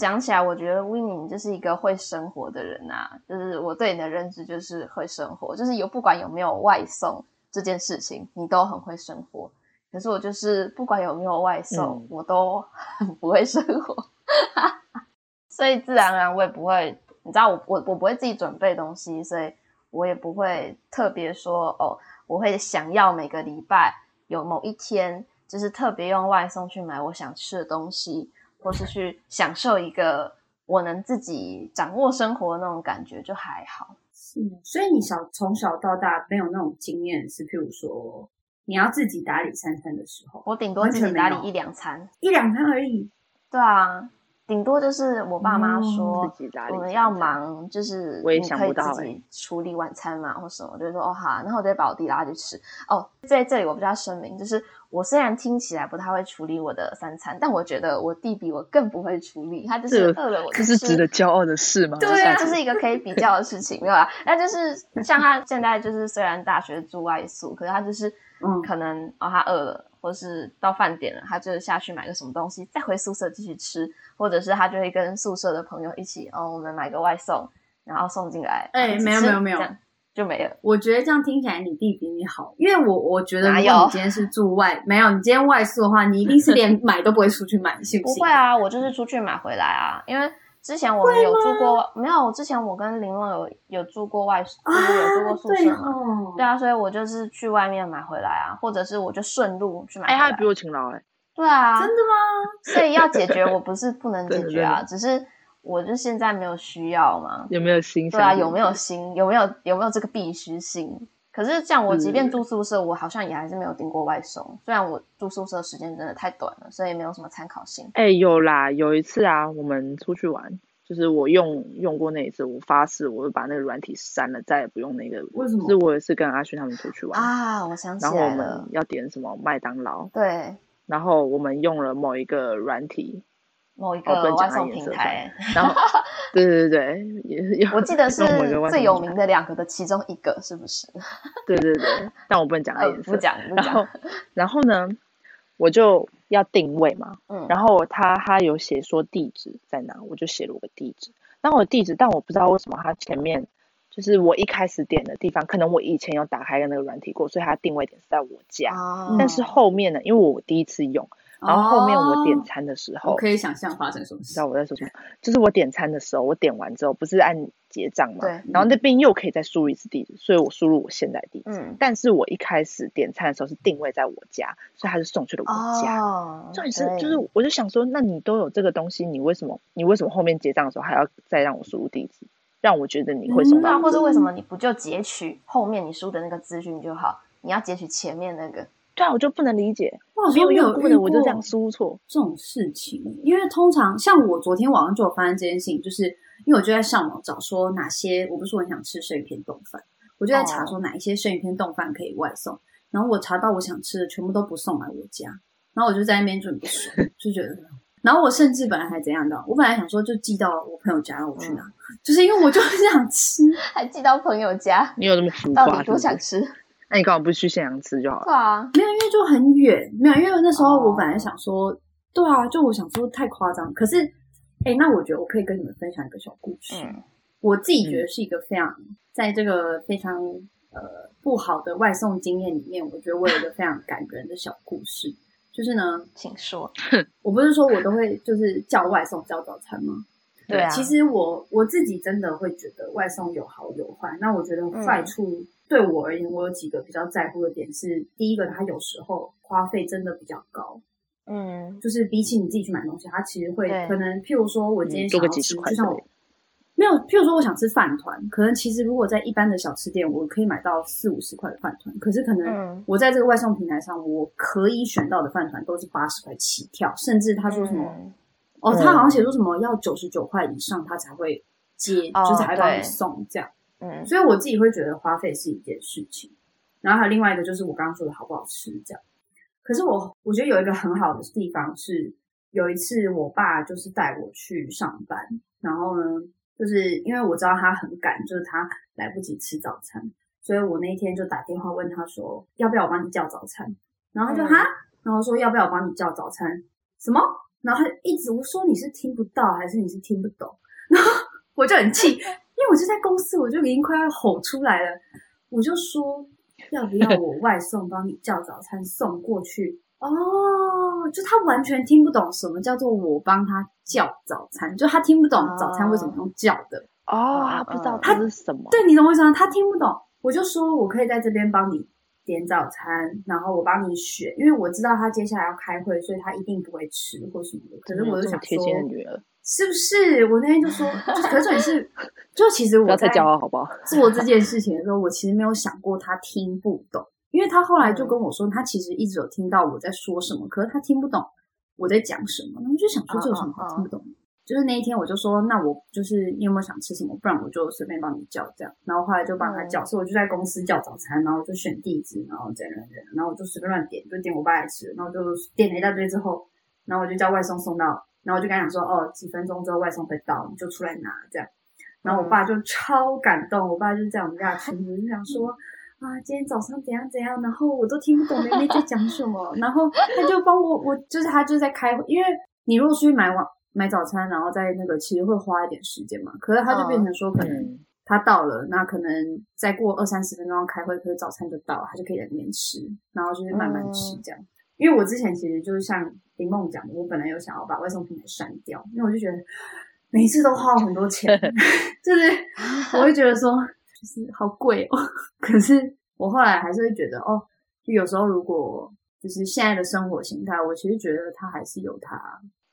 Speaker 1: 讲起来，我觉得 Winnie 就是一个会生活的人啊。就是我对你的认知就是会生活，就是有不管有没有外送这件事情，你都很会生活。可是我就是不管有没有外送，嗯、我都很不会生活。所以自然而然我也不会，你知道我我我不会自己准备东西，所以我也不会特别说哦，我会想要每个礼拜有某一天，就是特别用外送去买我想吃的东西。或是去享受一个我能自己掌握生活的那种感觉，就还好。
Speaker 2: 是，所以你小从小到大没有那种经验，是譬如说你要自己打理三餐的时候，
Speaker 1: 我顶多自己打理一两餐，
Speaker 2: 一两餐而已。
Speaker 1: 对啊。顶多就是我爸妈说，我们要忙，就是你可以自己处理晚餐嘛，或什么，就是说哦好，然后我就会把我弟拉去吃。哦，在这里我比较声明，就是我虽然听起来不太会处理我的三餐，但我觉得我弟比我更不会处理，他就是饿了我。
Speaker 3: 这是值得骄傲的事吗？
Speaker 1: 对啊，这是一个可以比较的事情，没有啦。那就是像他现在就是虽然大学住外宿，可是他就是嗯，可能哦他饿了。或是到饭点了，他就下去买个什么东西，再回宿舍继续吃，或者是他就会跟宿舍的朋友一起，哦，我们买个外送，然后送进来。哎、
Speaker 2: 欸，没有没有没有，
Speaker 1: 就没了。
Speaker 2: 我觉得这样听起来你弟比你好，因为我我觉得如果你今天是住外，没有你今天外宿的话，你一定是连 买都不会出去买，信不信？
Speaker 1: 不会啊，我就是出去买回来啊，因为。之前我们有住过，没有？之前我跟林乐有有住过外宿，就是有住过宿舍嘛。对，对啊，所以我就是去外面买回来啊，或者是我就顺路去买回来。
Speaker 3: 哎，他比我勤劳哎。
Speaker 1: 对啊。
Speaker 2: 真的吗？
Speaker 1: 所以要解决，我不是不能 解决啊，只是我就现在没有需要嘛。
Speaker 3: 有没有心？
Speaker 1: 对啊，有没有心？有没有有没有这个必须性？可是这样，我即便住宿舍，我好像也还是没有订过外送。虽然我住宿舍时间真的太短了，所以没有什么参考性。
Speaker 3: 哎，有啦，有一次啊，我们出去玩，就是我用用过那一次，我发誓，我会把那个软体删了，再也不用那个。
Speaker 2: 为什么？
Speaker 3: 就是我也是跟阿勋他们出去玩
Speaker 1: 啊，我想起来了。
Speaker 3: 然后我们要点什么麦当劳？
Speaker 1: 对。
Speaker 3: 然后我们用了某一个软体。
Speaker 1: 某一个外送平台，
Speaker 3: 然后，对对对也
Speaker 1: 我记得 是最有名的两个的其中一个，是不是？
Speaker 3: 对对对，但我不能讲颜色，
Speaker 1: 不讲不讲。
Speaker 3: 然后，然后呢，我就要定位嘛，嗯，然后他他有写说地址在哪，我就写了我的地址。那我的地址，但我不知道为什么他前面就是我一开始点的地方，可能我以前有打开的那个软体过，所以他定位点是在我家，哦，但是后面呢，因为我第一次用。然后后面我点餐的时候，
Speaker 2: 我可以想象发生什么事。
Speaker 3: 知道我在说什么？就是我点餐的时候，我点完之后不是按结账嘛？
Speaker 1: 对。
Speaker 3: 然后那边又可以再输入一次地址，所以我输入我现在地址。
Speaker 1: 嗯。
Speaker 3: 但是我一开始点餐的时候是定位在我家，所以他是送去了我家。哦。重点是，就是我就想说，那你都有这个东西，你为什么你为什么后面结账的时候还要再让我输入地址？让我觉得你会送到、
Speaker 1: 嗯，或者为什么你不就截取后面你输的那个资讯就好？你要截取前面那个？
Speaker 3: 对啊，我就不能理解，
Speaker 2: 哇，没有
Speaker 3: 用过的我就这样输错
Speaker 2: 这种事情。因为通常像我昨天晚上就有发生这件事情，就是因为我就在上网找说哪些，我不是很想吃生鱼片冻饭，我就在查说哪一些生鱼片冻饭可以外送，哦、然后我查到我想吃的全部都不送来我家，然后我就在那边准备吃，就觉得。然后我甚至本来还怎样的，我本来想说就寄到我朋友家，让我去拿，嗯、就是因为我就是想吃，
Speaker 1: 还寄到朋友家。
Speaker 3: 你有那么浮夸？
Speaker 1: 到底多想吃？
Speaker 3: 那你干嘛不去现场吃就好了？
Speaker 1: 对啊，
Speaker 2: 没有，就很远，没有，因为那时候我本来想说，哦、对啊，就我想说太夸张。可是，哎，那我觉得我可以跟你们分享一个小故事。嗯、我自己觉得是一个非常，嗯、在这个非常呃不好的外送经验里面，我觉得我有一个非常感人的小故事。就是呢，
Speaker 1: 请说。
Speaker 2: 我不是说我都会就是叫外送叫早餐吗？
Speaker 1: 对啊。
Speaker 2: 其实我我自己真的会觉得外送有好有坏。那我觉得坏处对我而言，我有几个比较在乎的点是：第一个，它有时候花费真的比较高。嗯，就是比起你自己去买东西，它其实会可能，譬如说我今天想要吃，就像我。没有，譬如说我想吃饭团，可能其实如果在一般的小吃店，我可以买到四五十块的饭团，可是可能我在这个外送平台上，我可以选到的饭团都是八十块起跳，甚至他说什么，嗯、哦，他好像写说什么要九十九块以上他才会接，哦、就才会帮你送这样。嗯，所以我自己会觉得花费是一件事情，然后还有另外一个就是我刚刚说的好不好吃这样。可是我我觉得有一个很好的地方是，有一次我爸就是带我去上班，然后呢。就是因为我知道他很赶，就是他来不及吃早餐，所以我那天就打电话问他说，要不要我帮你叫早餐？然后他就哈，然后说要不要我帮你叫早餐？什么？然后他一直我说你是听不到还是你是听不懂？然后我就很气，因为我就在公司，我就已经快要吼出来了，我就说要不要我外送 帮你叫早餐送过去？哦，就他完全听不懂什么叫做我帮他叫早餐，就他听不懂早餐为什么用叫的
Speaker 3: 哦，他不知道
Speaker 2: 他
Speaker 3: 是什么。
Speaker 2: 对，你懂我意思吗？他听不懂，我就说我可以在这边帮你点早餐，然后我帮你选，因为我知道他接下来要开会，所以他一定不会吃或什么的。可是我就想说，
Speaker 3: 贴心的女儿
Speaker 2: 是不是？我那天就说，就可是你是，就其实我在
Speaker 3: 骄傲好不好？
Speaker 2: 做这件事情的时候，我其实没有想过他听不懂。因为他后来就跟我说，他其实一直有听到我在说什么，可是他听不懂我在讲什么。我就想说，这有什么好听不懂？就是那一天，我就说，那我就是你有没有想吃什么？不然我就随便帮你叫这样。然后后来就帮他叫，所以我就在公司叫早餐，然后就选地址，然后这样，然后我就随便乱点，就点我爸爱吃，然后就点了一大堆之后，然后我就叫外送送到，然后我就跟他讲说，哦，几分钟之后外送会到，你就出来拿这样。然后我爸就超感动，我爸就在我们家群里就想说。啊，今天早上怎样怎样，然后我都听不懂妹妹在讲什么，然后他就帮我，我就是他就在开会，因为你如果出去买晚买早餐，然后在那个其实会花一点时间嘛，可是他就变成说，可能他到了，那可能再过二三十分钟要开会，可是早餐就到，他就可以在那边吃，然后就是慢慢吃这样。嗯、因为我之前其实就是像林梦讲的，我本来有想要把外送平台删掉，因为我就觉得每次都花很多钱，就是 我会觉得说。就是好贵哦，可是我后来还是会觉得哦，就有时候如果就是现在的生活形态，我其实觉得它还是有它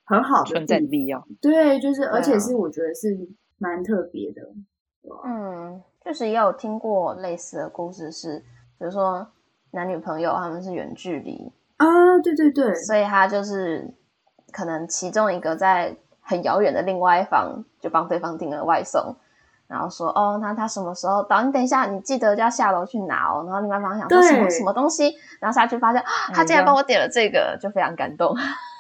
Speaker 2: 很好的存在必要。对，就是而且是我觉得是蛮特别的。
Speaker 1: 嗯，确实也有听过类似的故事是，是比如说男女朋友他们是远距离
Speaker 2: 啊，对对对，
Speaker 1: 所以他就是可能其中一个在很遥远的另外一方就帮对方订了外送。然后说哦，那他什么时候到？你等一下，你记得要下楼去拿哦。然后另外一方想说什么什么东西，然后下去发现他竟然帮我点了这个，就非常感动。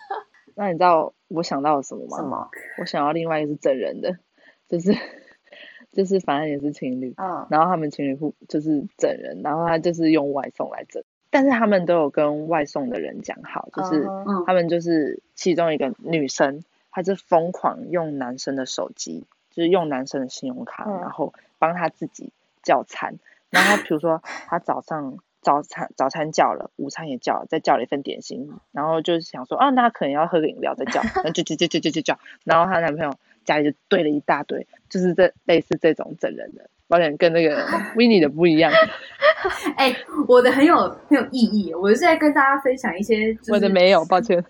Speaker 3: 那你知道我想到了什么吗？
Speaker 1: 什么？
Speaker 3: 我想到另外一个是整人的，就是 就是反正也是情侣，嗯，然后他们情侣互就是整人，然后他就是用外送来整，但是他们都有跟外送的人讲好，就是他们就是其中一个女生，她是疯狂用男生的手机。就是用男生的信用卡，然后帮他自己叫餐。然后他比如说他早上 早餐早餐叫了，午餐也叫了，再叫了一份点心，然后就是想说，啊，那可能要喝个饮料再叫，那就就就就就就叫，然后她男朋友家里就堆了一大堆，就是这类似这种整人的，完全跟那个 Winnie 的不一样。
Speaker 2: 哎、欸，我的很有很有意义，我是在跟大家分享一些、就是，
Speaker 3: 我的没有，抱歉。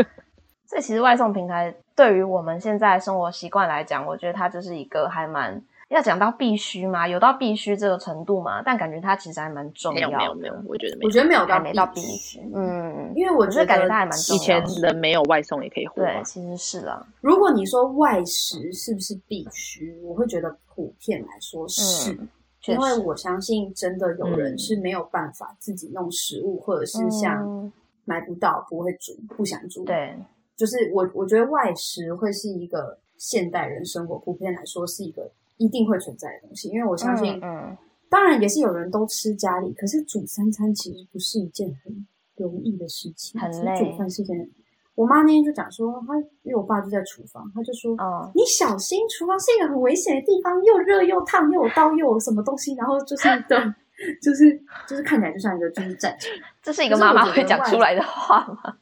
Speaker 1: 这其实外送平台对于我们现在生活习惯来讲，我觉得它就是一个还蛮。要讲到必须吗？有到必须这个程度吗？但感觉它其实还蛮重要的。
Speaker 3: 没有没有没有，我觉得没有。
Speaker 2: 我觉得没有到
Speaker 1: 没到必须。嗯，
Speaker 2: 因为我觉得
Speaker 1: 感觉它还蛮重要的。
Speaker 3: 以前人没有外送也可以活。
Speaker 1: 对，其实是啦。
Speaker 2: 如果你说外食是不是必须，我会觉得普遍来说是，
Speaker 1: 嗯、
Speaker 2: 因为我相信真的有人是没有办法自己弄食物，嗯、或者是像买不到、不会煮、不想煮。
Speaker 1: 对，
Speaker 2: 就是我我觉得外食会是一个现代人生活普遍来说是一个。一定会存在的东西，因为我相信，
Speaker 1: 嗯，嗯
Speaker 2: 当然也是有人都吃家里，可是煮三餐其实不是一件很容易的事情，
Speaker 1: 很累。
Speaker 2: 煮饭是一件，我妈那天就讲说，她因为我爸就在厨房，她就说，
Speaker 1: 哦，
Speaker 2: 你小心，厨房是一个很危险的地方，又热又烫，又有刀又有什么东西，然后就是 对，就是就是看起来就像一个就是战场。
Speaker 1: 这是一个妈妈会讲出来的话吗？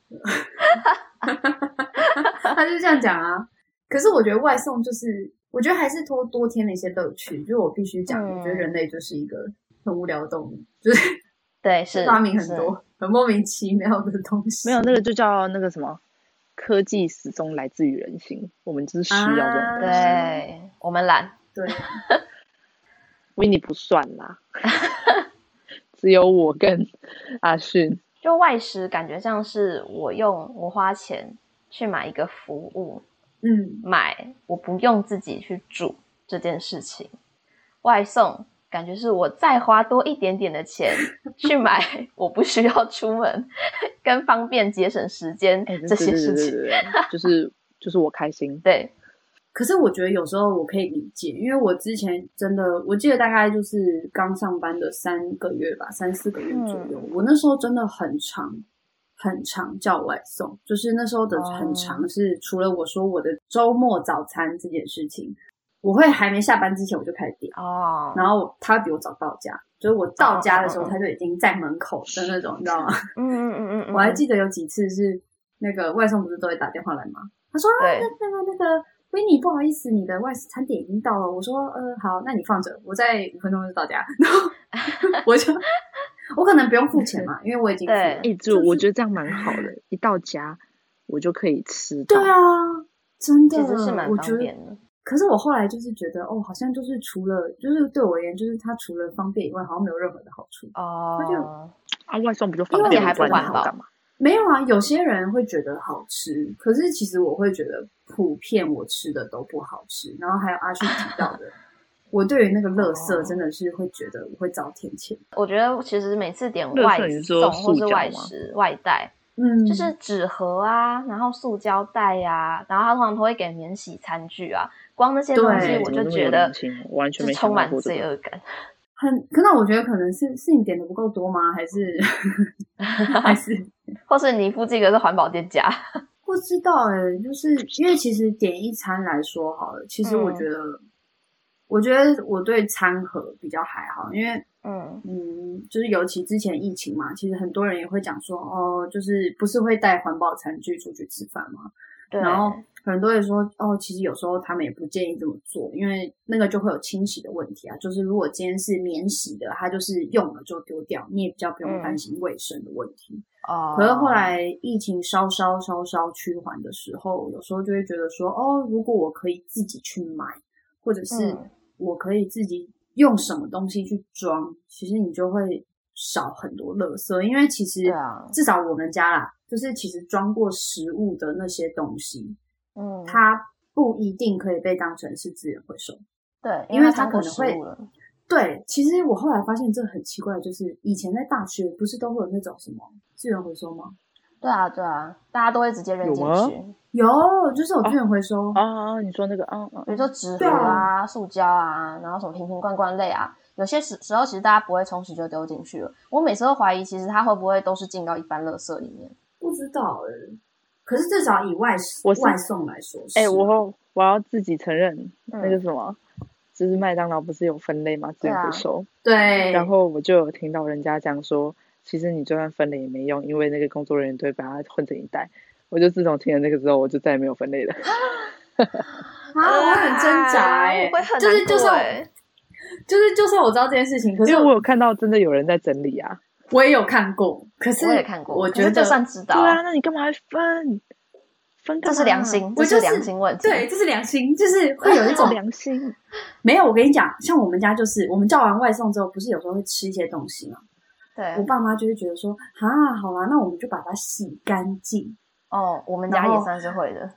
Speaker 2: 他 就是这样讲啊。可是我觉得外送就是。我觉得还是多多添了一些乐趣，就是我必须讲，我觉得人类就是一个很无聊的动物，就是
Speaker 1: 对，是
Speaker 2: 发明很多很莫名其妙的东西。
Speaker 3: 没有那个就叫那个什么，科技始终来自于人心，我们就是需要这种东西。
Speaker 1: 对，我们懒，
Speaker 2: 对，
Speaker 3: Winnie 不算啦，只有我跟阿迅。
Speaker 1: 就外食感觉像是我用我花钱去买一个服务。
Speaker 2: 嗯，
Speaker 1: 买我不用自己去煮这件事情，外送感觉是我再花多一点点的钱 去买，我不需要出门，跟方便节省时间这些事情，
Speaker 3: 就是 就是我开心。
Speaker 1: 对，
Speaker 2: 可是我觉得有时候我可以理解，因为我之前真的我记得大概就是刚上班的三个月吧，三四个月左右，嗯、我那时候真的很长。很常叫外送，就是那时候的很常是除了我说我的周末早餐这件事情，我会还没下班之前我就开始点
Speaker 1: 哦，
Speaker 2: 然后他比我早到家，就是我到家的时候他就已经在门口的那种，你知道吗？
Speaker 1: 嗯嗯嗯嗯，
Speaker 2: 我还记得有几次是那个外送不是都会打电话来吗？他说啊，那个那个 Winnie 不好意思，你的外食餐点已经到了。我说呃好，那你放着，我再五分钟就到家，然后我就。我可能不用付钱嘛，因为我已经。
Speaker 3: 对，就我觉得这样蛮好的，一到家我就可以吃到。
Speaker 2: 对啊，真的，
Speaker 1: 其实是蛮方便的。
Speaker 2: 可是我后来就是觉得，哦，好像就是除了，就是对我而言，就是它除了方便以外，好像没有任何的好处。
Speaker 1: 哦，
Speaker 2: 那就
Speaker 3: 啊，外送不就方便？
Speaker 1: 还不环保干嘛？
Speaker 2: 没有啊，有些人会觉得好吃，可是其实我会觉得，普遍我吃的都不好吃。然后还有阿旭提到的。我对于那个垃圾真的是会觉得我会遭天谴。
Speaker 1: 我觉得其实每次点外送或是外食外带，
Speaker 2: 嗯，
Speaker 1: 就是纸盒啊，然后塑胶袋呀，然后他通常都会给免洗餐具啊。光那些东西我就觉得
Speaker 3: 完全没
Speaker 1: 充满罪恶感。
Speaker 2: 很，可能我觉得可能是是你点的不够多吗？还是 还是，
Speaker 1: 或是你附近的是环保店家？
Speaker 2: 不知道哎、欸，就是因为其实点一餐来说好了，其实我觉得。我觉得我对餐盒比较还好，因为
Speaker 1: 嗯
Speaker 2: 嗯，就是尤其之前疫情嘛，其实很多人也会讲说，哦，就是不是会带环保餐具出去吃饭嘛？
Speaker 1: 对。
Speaker 2: 然后很多人说，哦，其实有时候他们也不建议这么做，因为那个就会有清洗的问题啊。就是如果今天是免洗的，它就是用了就丢掉，你也比较不用担心卫生的问题。
Speaker 1: 哦、嗯。
Speaker 2: 可是后来疫情稍稍稍稍趋缓的时候，有时候就会觉得说，哦，如果我可以自己去买，或者是。嗯我可以自己用什么东西去装，其实你就会少很多垃圾，因为其实至少我们家啦，就是其实装过食物的那些东西，
Speaker 1: 嗯，
Speaker 2: 它不一定可以被当成是资源回收，
Speaker 1: 对，
Speaker 2: 因为它可能会，对，其实我后来发现这很奇怪，就是以前在大学不是都会有那种什么资源回收吗？
Speaker 1: 对啊，对啊，大家都会直接扔进去。
Speaker 2: 有，就是我资源回收
Speaker 3: 啊啊！你说那个，嗯嗯，
Speaker 1: 比如说纸盒啊、啊塑胶啊，然后什么瓶瓶罐罐类啊，有些时时候其实大家不会冲洗就丢进去了。我每次都怀疑，其实它会不会都是进到一般垃圾里面？
Speaker 2: 不知道哎、欸。可是至少以外外送来说，
Speaker 3: 哎、欸，我我要自己承认、嗯、那个什么，就是麦当劳不是有分类吗？资源回收。
Speaker 2: 对。
Speaker 3: 然后我就有听到人家讲说，其实你就算分类也没用，因为那个工作人员都会把它混成一袋。我就自从听了那个之后，我就再也没有分类了。
Speaker 2: 啊，我很挣扎哎，就是就算就是就算我知道这件事情，可是
Speaker 3: 我有看到真的有人在整理啊。
Speaker 2: 我也有看过，可是
Speaker 1: 我也看过，
Speaker 2: 我觉得
Speaker 1: 就算知道，
Speaker 3: 对啊，那你干嘛还分？分
Speaker 1: 这是良心，这是良心问题。
Speaker 2: 对，这是良心，就是会有一 种
Speaker 3: 良心。
Speaker 2: 没有，我跟你讲，像我们家就是，我们叫完外送之后，不是有时候会吃一些东西吗？
Speaker 1: 对，
Speaker 2: 我爸妈就会觉得说，啊，好啦，那我们就把它洗干净。
Speaker 1: 哦，我们家也算是会的。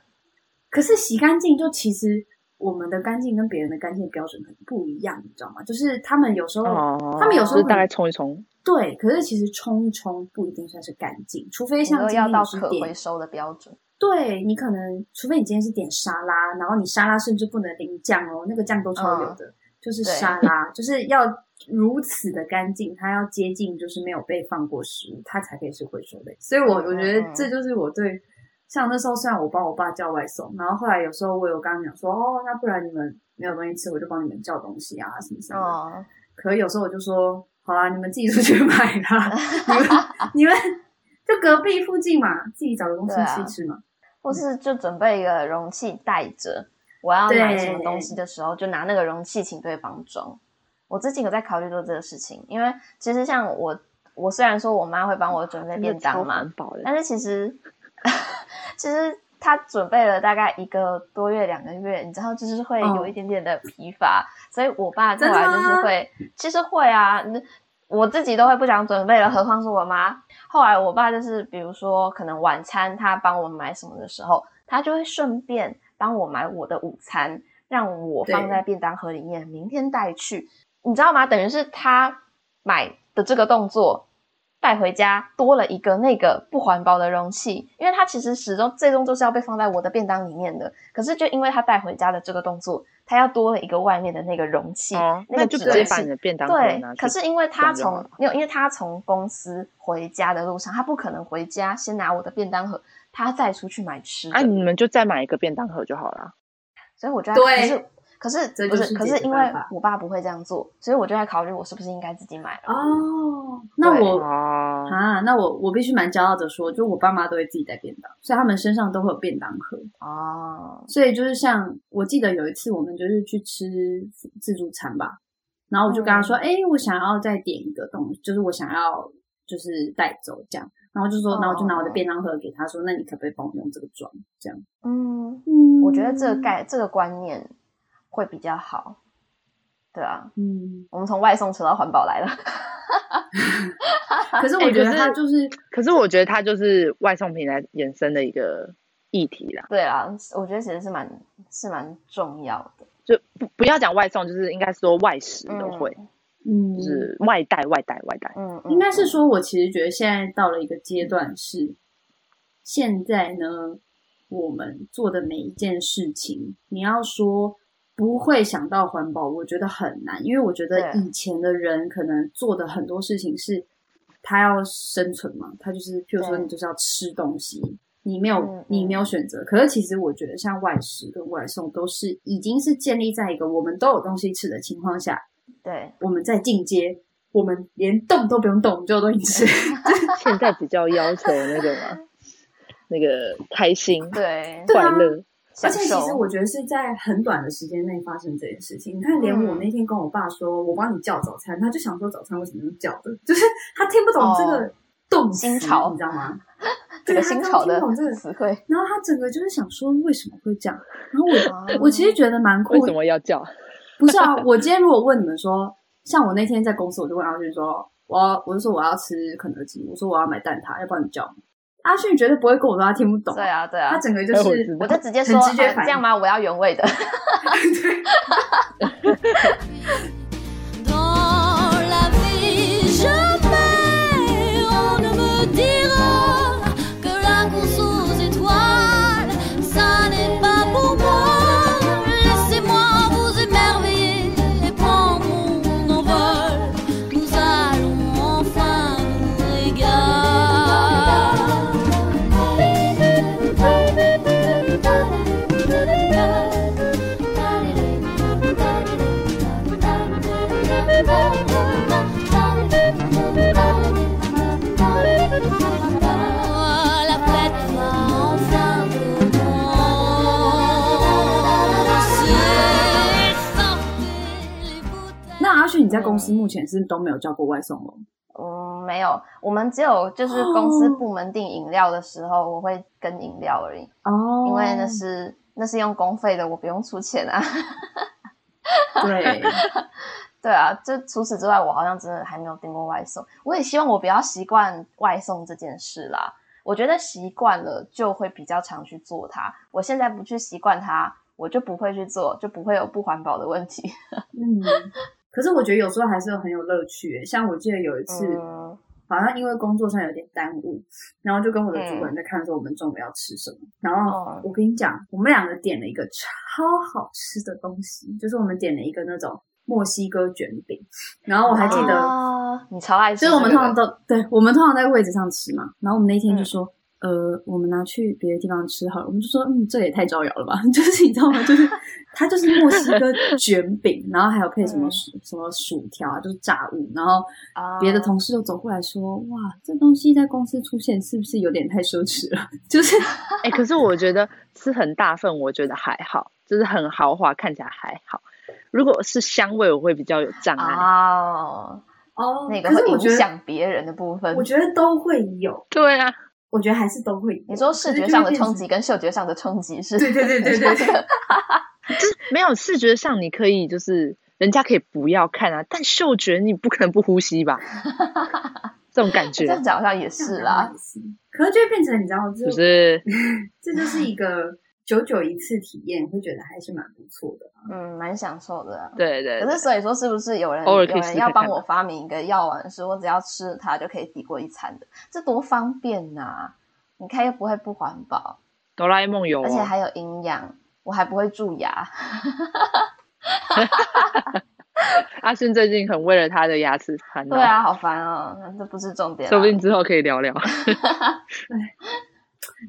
Speaker 2: 可是洗干净，就其实我们的干净跟别人的干净标准很不一样，你知道吗？就是他们有时候，他们有时候
Speaker 3: 大概冲一冲。
Speaker 2: 对，可是其实冲一冲不一定算是干净，除非像今天
Speaker 1: 要到可回收的标准。
Speaker 2: 对，你可能，除非你今天是点沙拉，然后你沙拉甚至不能淋酱哦，那个酱都超油的，嗯、就是沙拉，就是要如此的干净，它要接近就是没有被放过食物，它才可以是回收类。所以我，我我觉得这就是我对，像那时候虽然我帮我爸叫外送，然后后来有时候我有跟他讲说，哦，那不然你们没有东西吃，我就帮你们叫东西啊，什么什么。哦、可有时候我就说，好啦，你们自己出去买啦，你们你们就隔壁附近嘛，自己找个东西吃吃嘛。
Speaker 1: 或是就准备一个容器带着，我要买什么东西的时候，就拿那个容器请对方装。我最近有在考虑做这个事情，因为其实像我，我虽然说我妈会帮我准备便当嘛，但是其实 其实她准备了大概一个多月、两个月，你知道，就是会有一点点的疲乏，哦、所以我爸后来就是会，其实会啊，我自己都会不想准备了，何况是我妈。后来我爸就是，比如说可能晚餐他帮我买什么的时候，他就会顺便帮我买我的午餐，让我放在便当盒里面，明天带去。你知道吗？等于是他买的这个动作。带回家多了一个那个不环保的容器，因为它其实始终最终都是要被放在我的便当里面的。可是就因为他带回家的这个动作，他要多了一个外面的那个容器，哦、那个就直接把你的便当对。可是因为他从没有，因为他从公司回家的路上，他不可能回家先拿我的便当盒，他再出去买吃的。哎、啊，
Speaker 3: 你们就再买一个便当盒就好了。
Speaker 1: 所以我觉得对。可是不是，可是因为我爸不会这样做，所以我就在考虑我是不是应该自己买了。
Speaker 2: 哦，那我啊，那我我必须蛮骄傲的说，就我爸妈都会自己带便当，所以他们身上都会有便当盒。哦，所以就是像我记得有一次我们就是去吃自助餐吧，然后我就跟他说，哎、嗯欸，我想要再点一个东西，就是我想要就是带走这样，然后就说，然后我就拿我的便当盒给他说，那你可不可以帮我用这个装？这样，
Speaker 1: 嗯嗯，我觉得这个概这个观念。会比较好，对啊，嗯，我们从外送扯到环保来了，
Speaker 2: 可是。我觉得它就是，
Speaker 3: 欸、可是我觉得它就是外送平台衍生的一个议题啦。
Speaker 1: 对啊，我觉得其实是蛮是蛮重要的，
Speaker 3: 就不不要讲外送，就是应该说外食都会，嗯，就是外带外带外带，
Speaker 2: 嗯，应该是说，我其实觉得现在到了一个阶段是，现在呢，我们做的每一件事情，你要说。不会想到环保，我觉得很难，因为我觉得以前的人可能做的很多事情是，他要生存嘛，他就是，譬如说你就是要吃东西，你没有你没有选择。可是其实我觉得像外食跟外送都是已经是建立在一个我们都有东西吃的情况下，
Speaker 1: 对，
Speaker 2: 我们在进阶，我们连动都不用动，我们就有东西吃。
Speaker 3: 现在比较要求那个嘛，那个开心，
Speaker 1: 对，
Speaker 3: 快乐。
Speaker 2: 而且其实我觉得是在很短的时间内发生这件事情。你看，连我那天跟我爸说，我帮你叫早餐，他就想说早餐为什么用叫的，就是他听不懂这个动词，你知道吗？
Speaker 1: 这个新潮的词汇。
Speaker 2: 然后他整个就是想说为什么会这样。然后我我其实觉得蛮酷。
Speaker 3: 为什么要叫？
Speaker 2: 不是啊，我今天如果问你们说，像我那天在公司，我就问阿俊说，我要我就说我要吃肯德基，我说我要买蛋挞，要帮你叫。阿迅绝对不会跟我说他听不懂。
Speaker 1: 对啊，对啊，
Speaker 2: 他整个就是，
Speaker 1: 我就直接说，直接这样吗？我要原味的。
Speaker 2: 你在公司目前是都没有叫过外送吗？
Speaker 1: 嗯，没有，我们只有就是公司部门订饮料的时候，我会跟饮料而已。哦，因为那是那是用公费的，我不用出钱啊。
Speaker 2: 对，
Speaker 1: 对啊，就除此之外，我好像真的还没有订过外送。我也希望我比较习惯外送这件事啦。我觉得习惯了就会比较常去做它。我现在不去习惯它，我就不会去做，就不会有不环保的问题。
Speaker 2: 嗯，可是我觉得有时候还是很有乐趣。像我记得有一次，嗯、好像因为工作上有点耽误，然后就跟我的主管在看说我们中午要吃什么。嗯、然后我跟你讲，我们两个点了一个超好吃的东西，就是我们点了一个那种。墨西哥卷饼，然后我还记得，
Speaker 1: 啊、你超爱吃，
Speaker 2: 就是我们通常都对，我们通常在位置上吃嘛。然后我们那天就说，嗯、呃，我们拿去别的地方吃好了。我们就说，嗯，这也太招摇了吧？就是你知道吗？就是它就是墨西哥卷饼，然后还有配什么薯、嗯、什么薯条啊，就是炸物。然后别的同事都走过来说，哇，这东西在公司出现是不是有点太奢侈了？就是，
Speaker 3: 哎、欸，可是我觉得吃很大份，我觉得还好，就是很豪华，看起来还好。如果是香味，我会比较有障碍
Speaker 1: 哦哦，那个会影响别人的部分，
Speaker 2: 我觉得都会有。
Speaker 3: 对啊，
Speaker 2: 我觉得还是都会有。
Speaker 1: 你说视觉上的冲击跟嗅觉上的冲击是？
Speaker 2: 对对对对对，
Speaker 3: 就是没有视觉上你可以就是人家可以不要看啊，但嗅觉你不可能不呼吸吧？这种感觉，
Speaker 1: 这样好像也是啦。
Speaker 2: 可能就会变成你知道，
Speaker 3: 就是，是
Speaker 2: 这就是一个。久久一次体验，会觉得还是蛮不错的，
Speaker 1: 嗯，蛮享受的、啊。
Speaker 3: 对，对对。
Speaker 1: 可是所以说，是不是有人有人要帮我发明一个药丸，是我只要吃它就可以抵过一餐的？这多方便呐、啊！你看又不会不环保，
Speaker 3: 哆啦 A 梦有、哦，
Speaker 1: 而且还有营养，我还不会蛀牙。
Speaker 3: 阿勋最近很为了他的牙齿烦恼。
Speaker 1: 对啊，好烦哦，这不是重点。
Speaker 3: 说不定之后可以聊聊。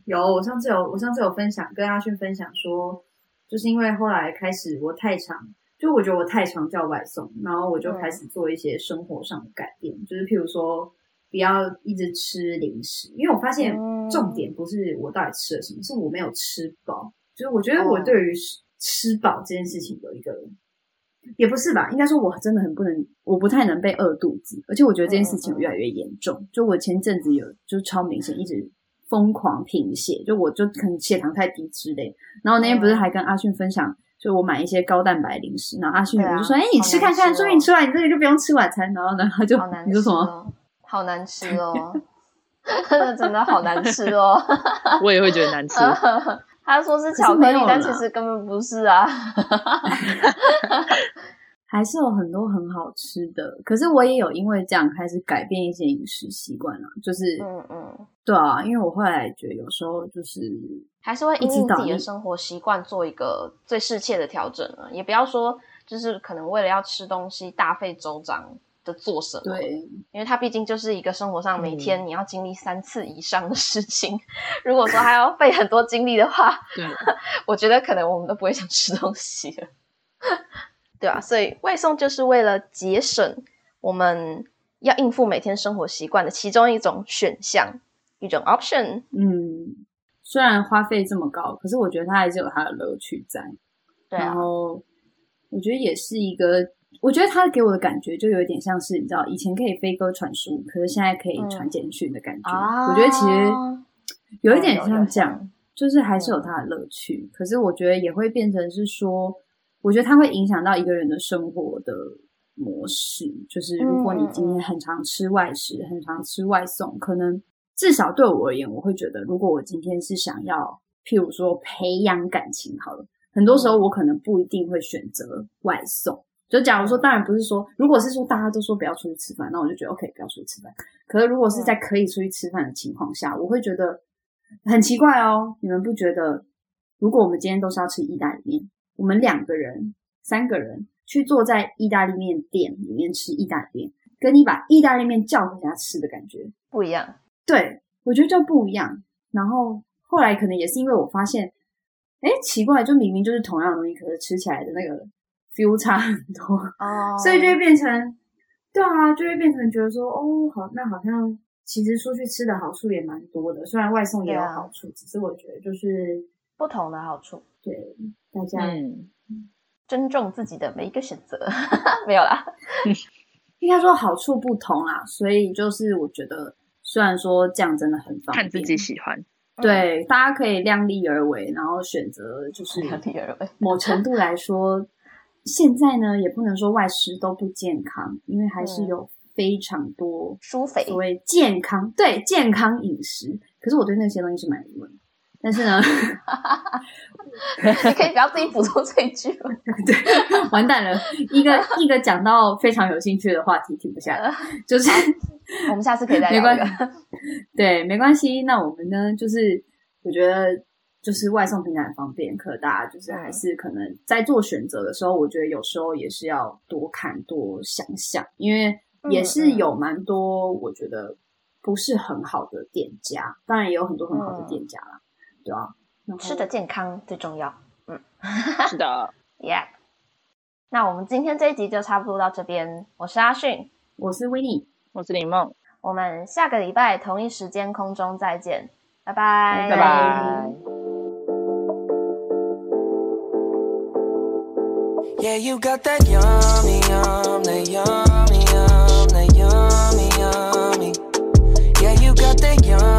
Speaker 2: 有，我上次有，我上次有分享，跟阿勋分享说，就是因为后来开始我太常，就我觉得我太常叫外送，然后我就开始做一些生活上的改变，嗯、就是譬如说不要一直吃零食，因为我发现重点不是我到底吃了什么，嗯、是我没有吃饱，就是我觉得我对于吃饱这件事情有一个，也不是吧，应该说我真的很不能，我不太能被饿肚子，而且我觉得这件事情越来越严重，嗯、就我前阵子有就是超明显一直。疯狂贫血，就我就可能血糖太低之类。然后那天不是还跟阿迅分享，就我买一些高蛋白零食，然后阿迅就说：“哎、啊欸，你吃看看，说不定你吃完你这个就不用吃晚餐。”然后呢，他就你说什么？
Speaker 1: 好难吃哦，真的好难吃哦。
Speaker 3: 我也会觉得难吃。
Speaker 1: 他说是巧克力，但其实根本不是啊。
Speaker 2: 还是有很多很好吃的，可是我也有因为这样开始改变一些饮食习惯了，就是嗯嗯，对啊，因为我后来觉得有时候就是
Speaker 1: 还是会因应自己的生活习惯做一个最适切的调整啊，也不要说就是可能为了要吃东西大费周章的做什么，
Speaker 2: 对，
Speaker 1: 因为它毕竟就是一个生活上每天你要经历三次以上的事情，嗯、如果说还要费很多精力的话，对，我觉得可能我们都不会想吃东西了。对啊，所以外送就是为了节省我们要应付每天生活习惯的其中一种选项，一种 option。
Speaker 2: 嗯，虽然花费这么高，可是我觉得它还是有它的乐趣在。
Speaker 1: 对啊。
Speaker 2: 然后我觉得也是一个，我觉得它给我的感觉就有点像是你知道，以前可以飞鸽传书，可是现在可以传简讯的感觉。嗯、我觉得其实有一点像这样，就是还是有它的乐趣。嗯、可是我觉得也会变成是说。我觉得它会影响到一个人的生活的模式，就是如果你今天很常吃外食，嗯、很常吃外送，可能至少对我而言，我会觉得，如果我今天是想要，譬如说培养感情，好了，很多时候我可能不一定会选择外送。就假如说，当然不是说，如果是说大家都说不要出去吃饭，那我就觉得 OK，不要出去吃饭。可是如果是在可以出去吃饭的情况下，我会觉得很奇怪哦。你们不觉得，如果我们今天都是要吃意大利面？我们两个人、三个人去坐在意大利面店里面吃意大利面，跟你把意大利面叫回家吃的感觉
Speaker 1: 不一样。
Speaker 2: 对，我觉得就不一样。然后后来可能也是因为我发现，哎，奇怪，就明明就是同样的东西，可是吃起来的那个 feel 差很多哦，所以就会变成，对啊，就会变成觉得说，哦，好，那好像其实出去吃的好处也蛮多的，虽然外送也有好处，啊、只是我觉得就是
Speaker 1: 不同的好处，
Speaker 2: 对。大家，嗯，
Speaker 1: 尊重自己的每一个选择，没有啦。
Speaker 2: 应该说好处不同啦，所以就是我觉得，虽然说这样真的很方便，
Speaker 4: 看自己喜欢，
Speaker 2: 对，大家可以量力而为，然后选择就是
Speaker 1: 量力而为。
Speaker 2: 某程度来说，现在呢也不能说外食都不健康，因为还是有非常多
Speaker 1: 舒肥
Speaker 2: 所谓健康对健康饮食，可是我对那些东西是蛮疑问。但是呢，
Speaker 1: 你可以不要自己补充这一句吗？
Speaker 2: 对，完蛋了，一个 一个讲到非常有兴趣的话题停不下来，就是
Speaker 1: 我们下次可以再聊。
Speaker 2: 没关系，对，没关系。那我们呢？就是我觉得，就是外送平台很方便，可大家就是还是可能在做选择的时候，我觉得有时候也是要多看多想想，因为也是有蛮多我觉得不是很好的店家，当然也有很多很好的店家啦。对啊，
Speaker 1: 吃的健康最重要。嗯，
Speaker 4: 是的
Speaker 1: ，Yeah。那我们今天这一集就差不多到这边。我是阿迅，
Speaker 2: 我是威尼，
Speaker 4: 我是林梦。
Speaker 1: 我们下个礼拜同一时间空中再见，拜拜，
Speaker 4: 拜拜。Yeah, you got that yummy, yum, that yummy, yum, that yummy, yummy. Yeah, you got that yummy, yum,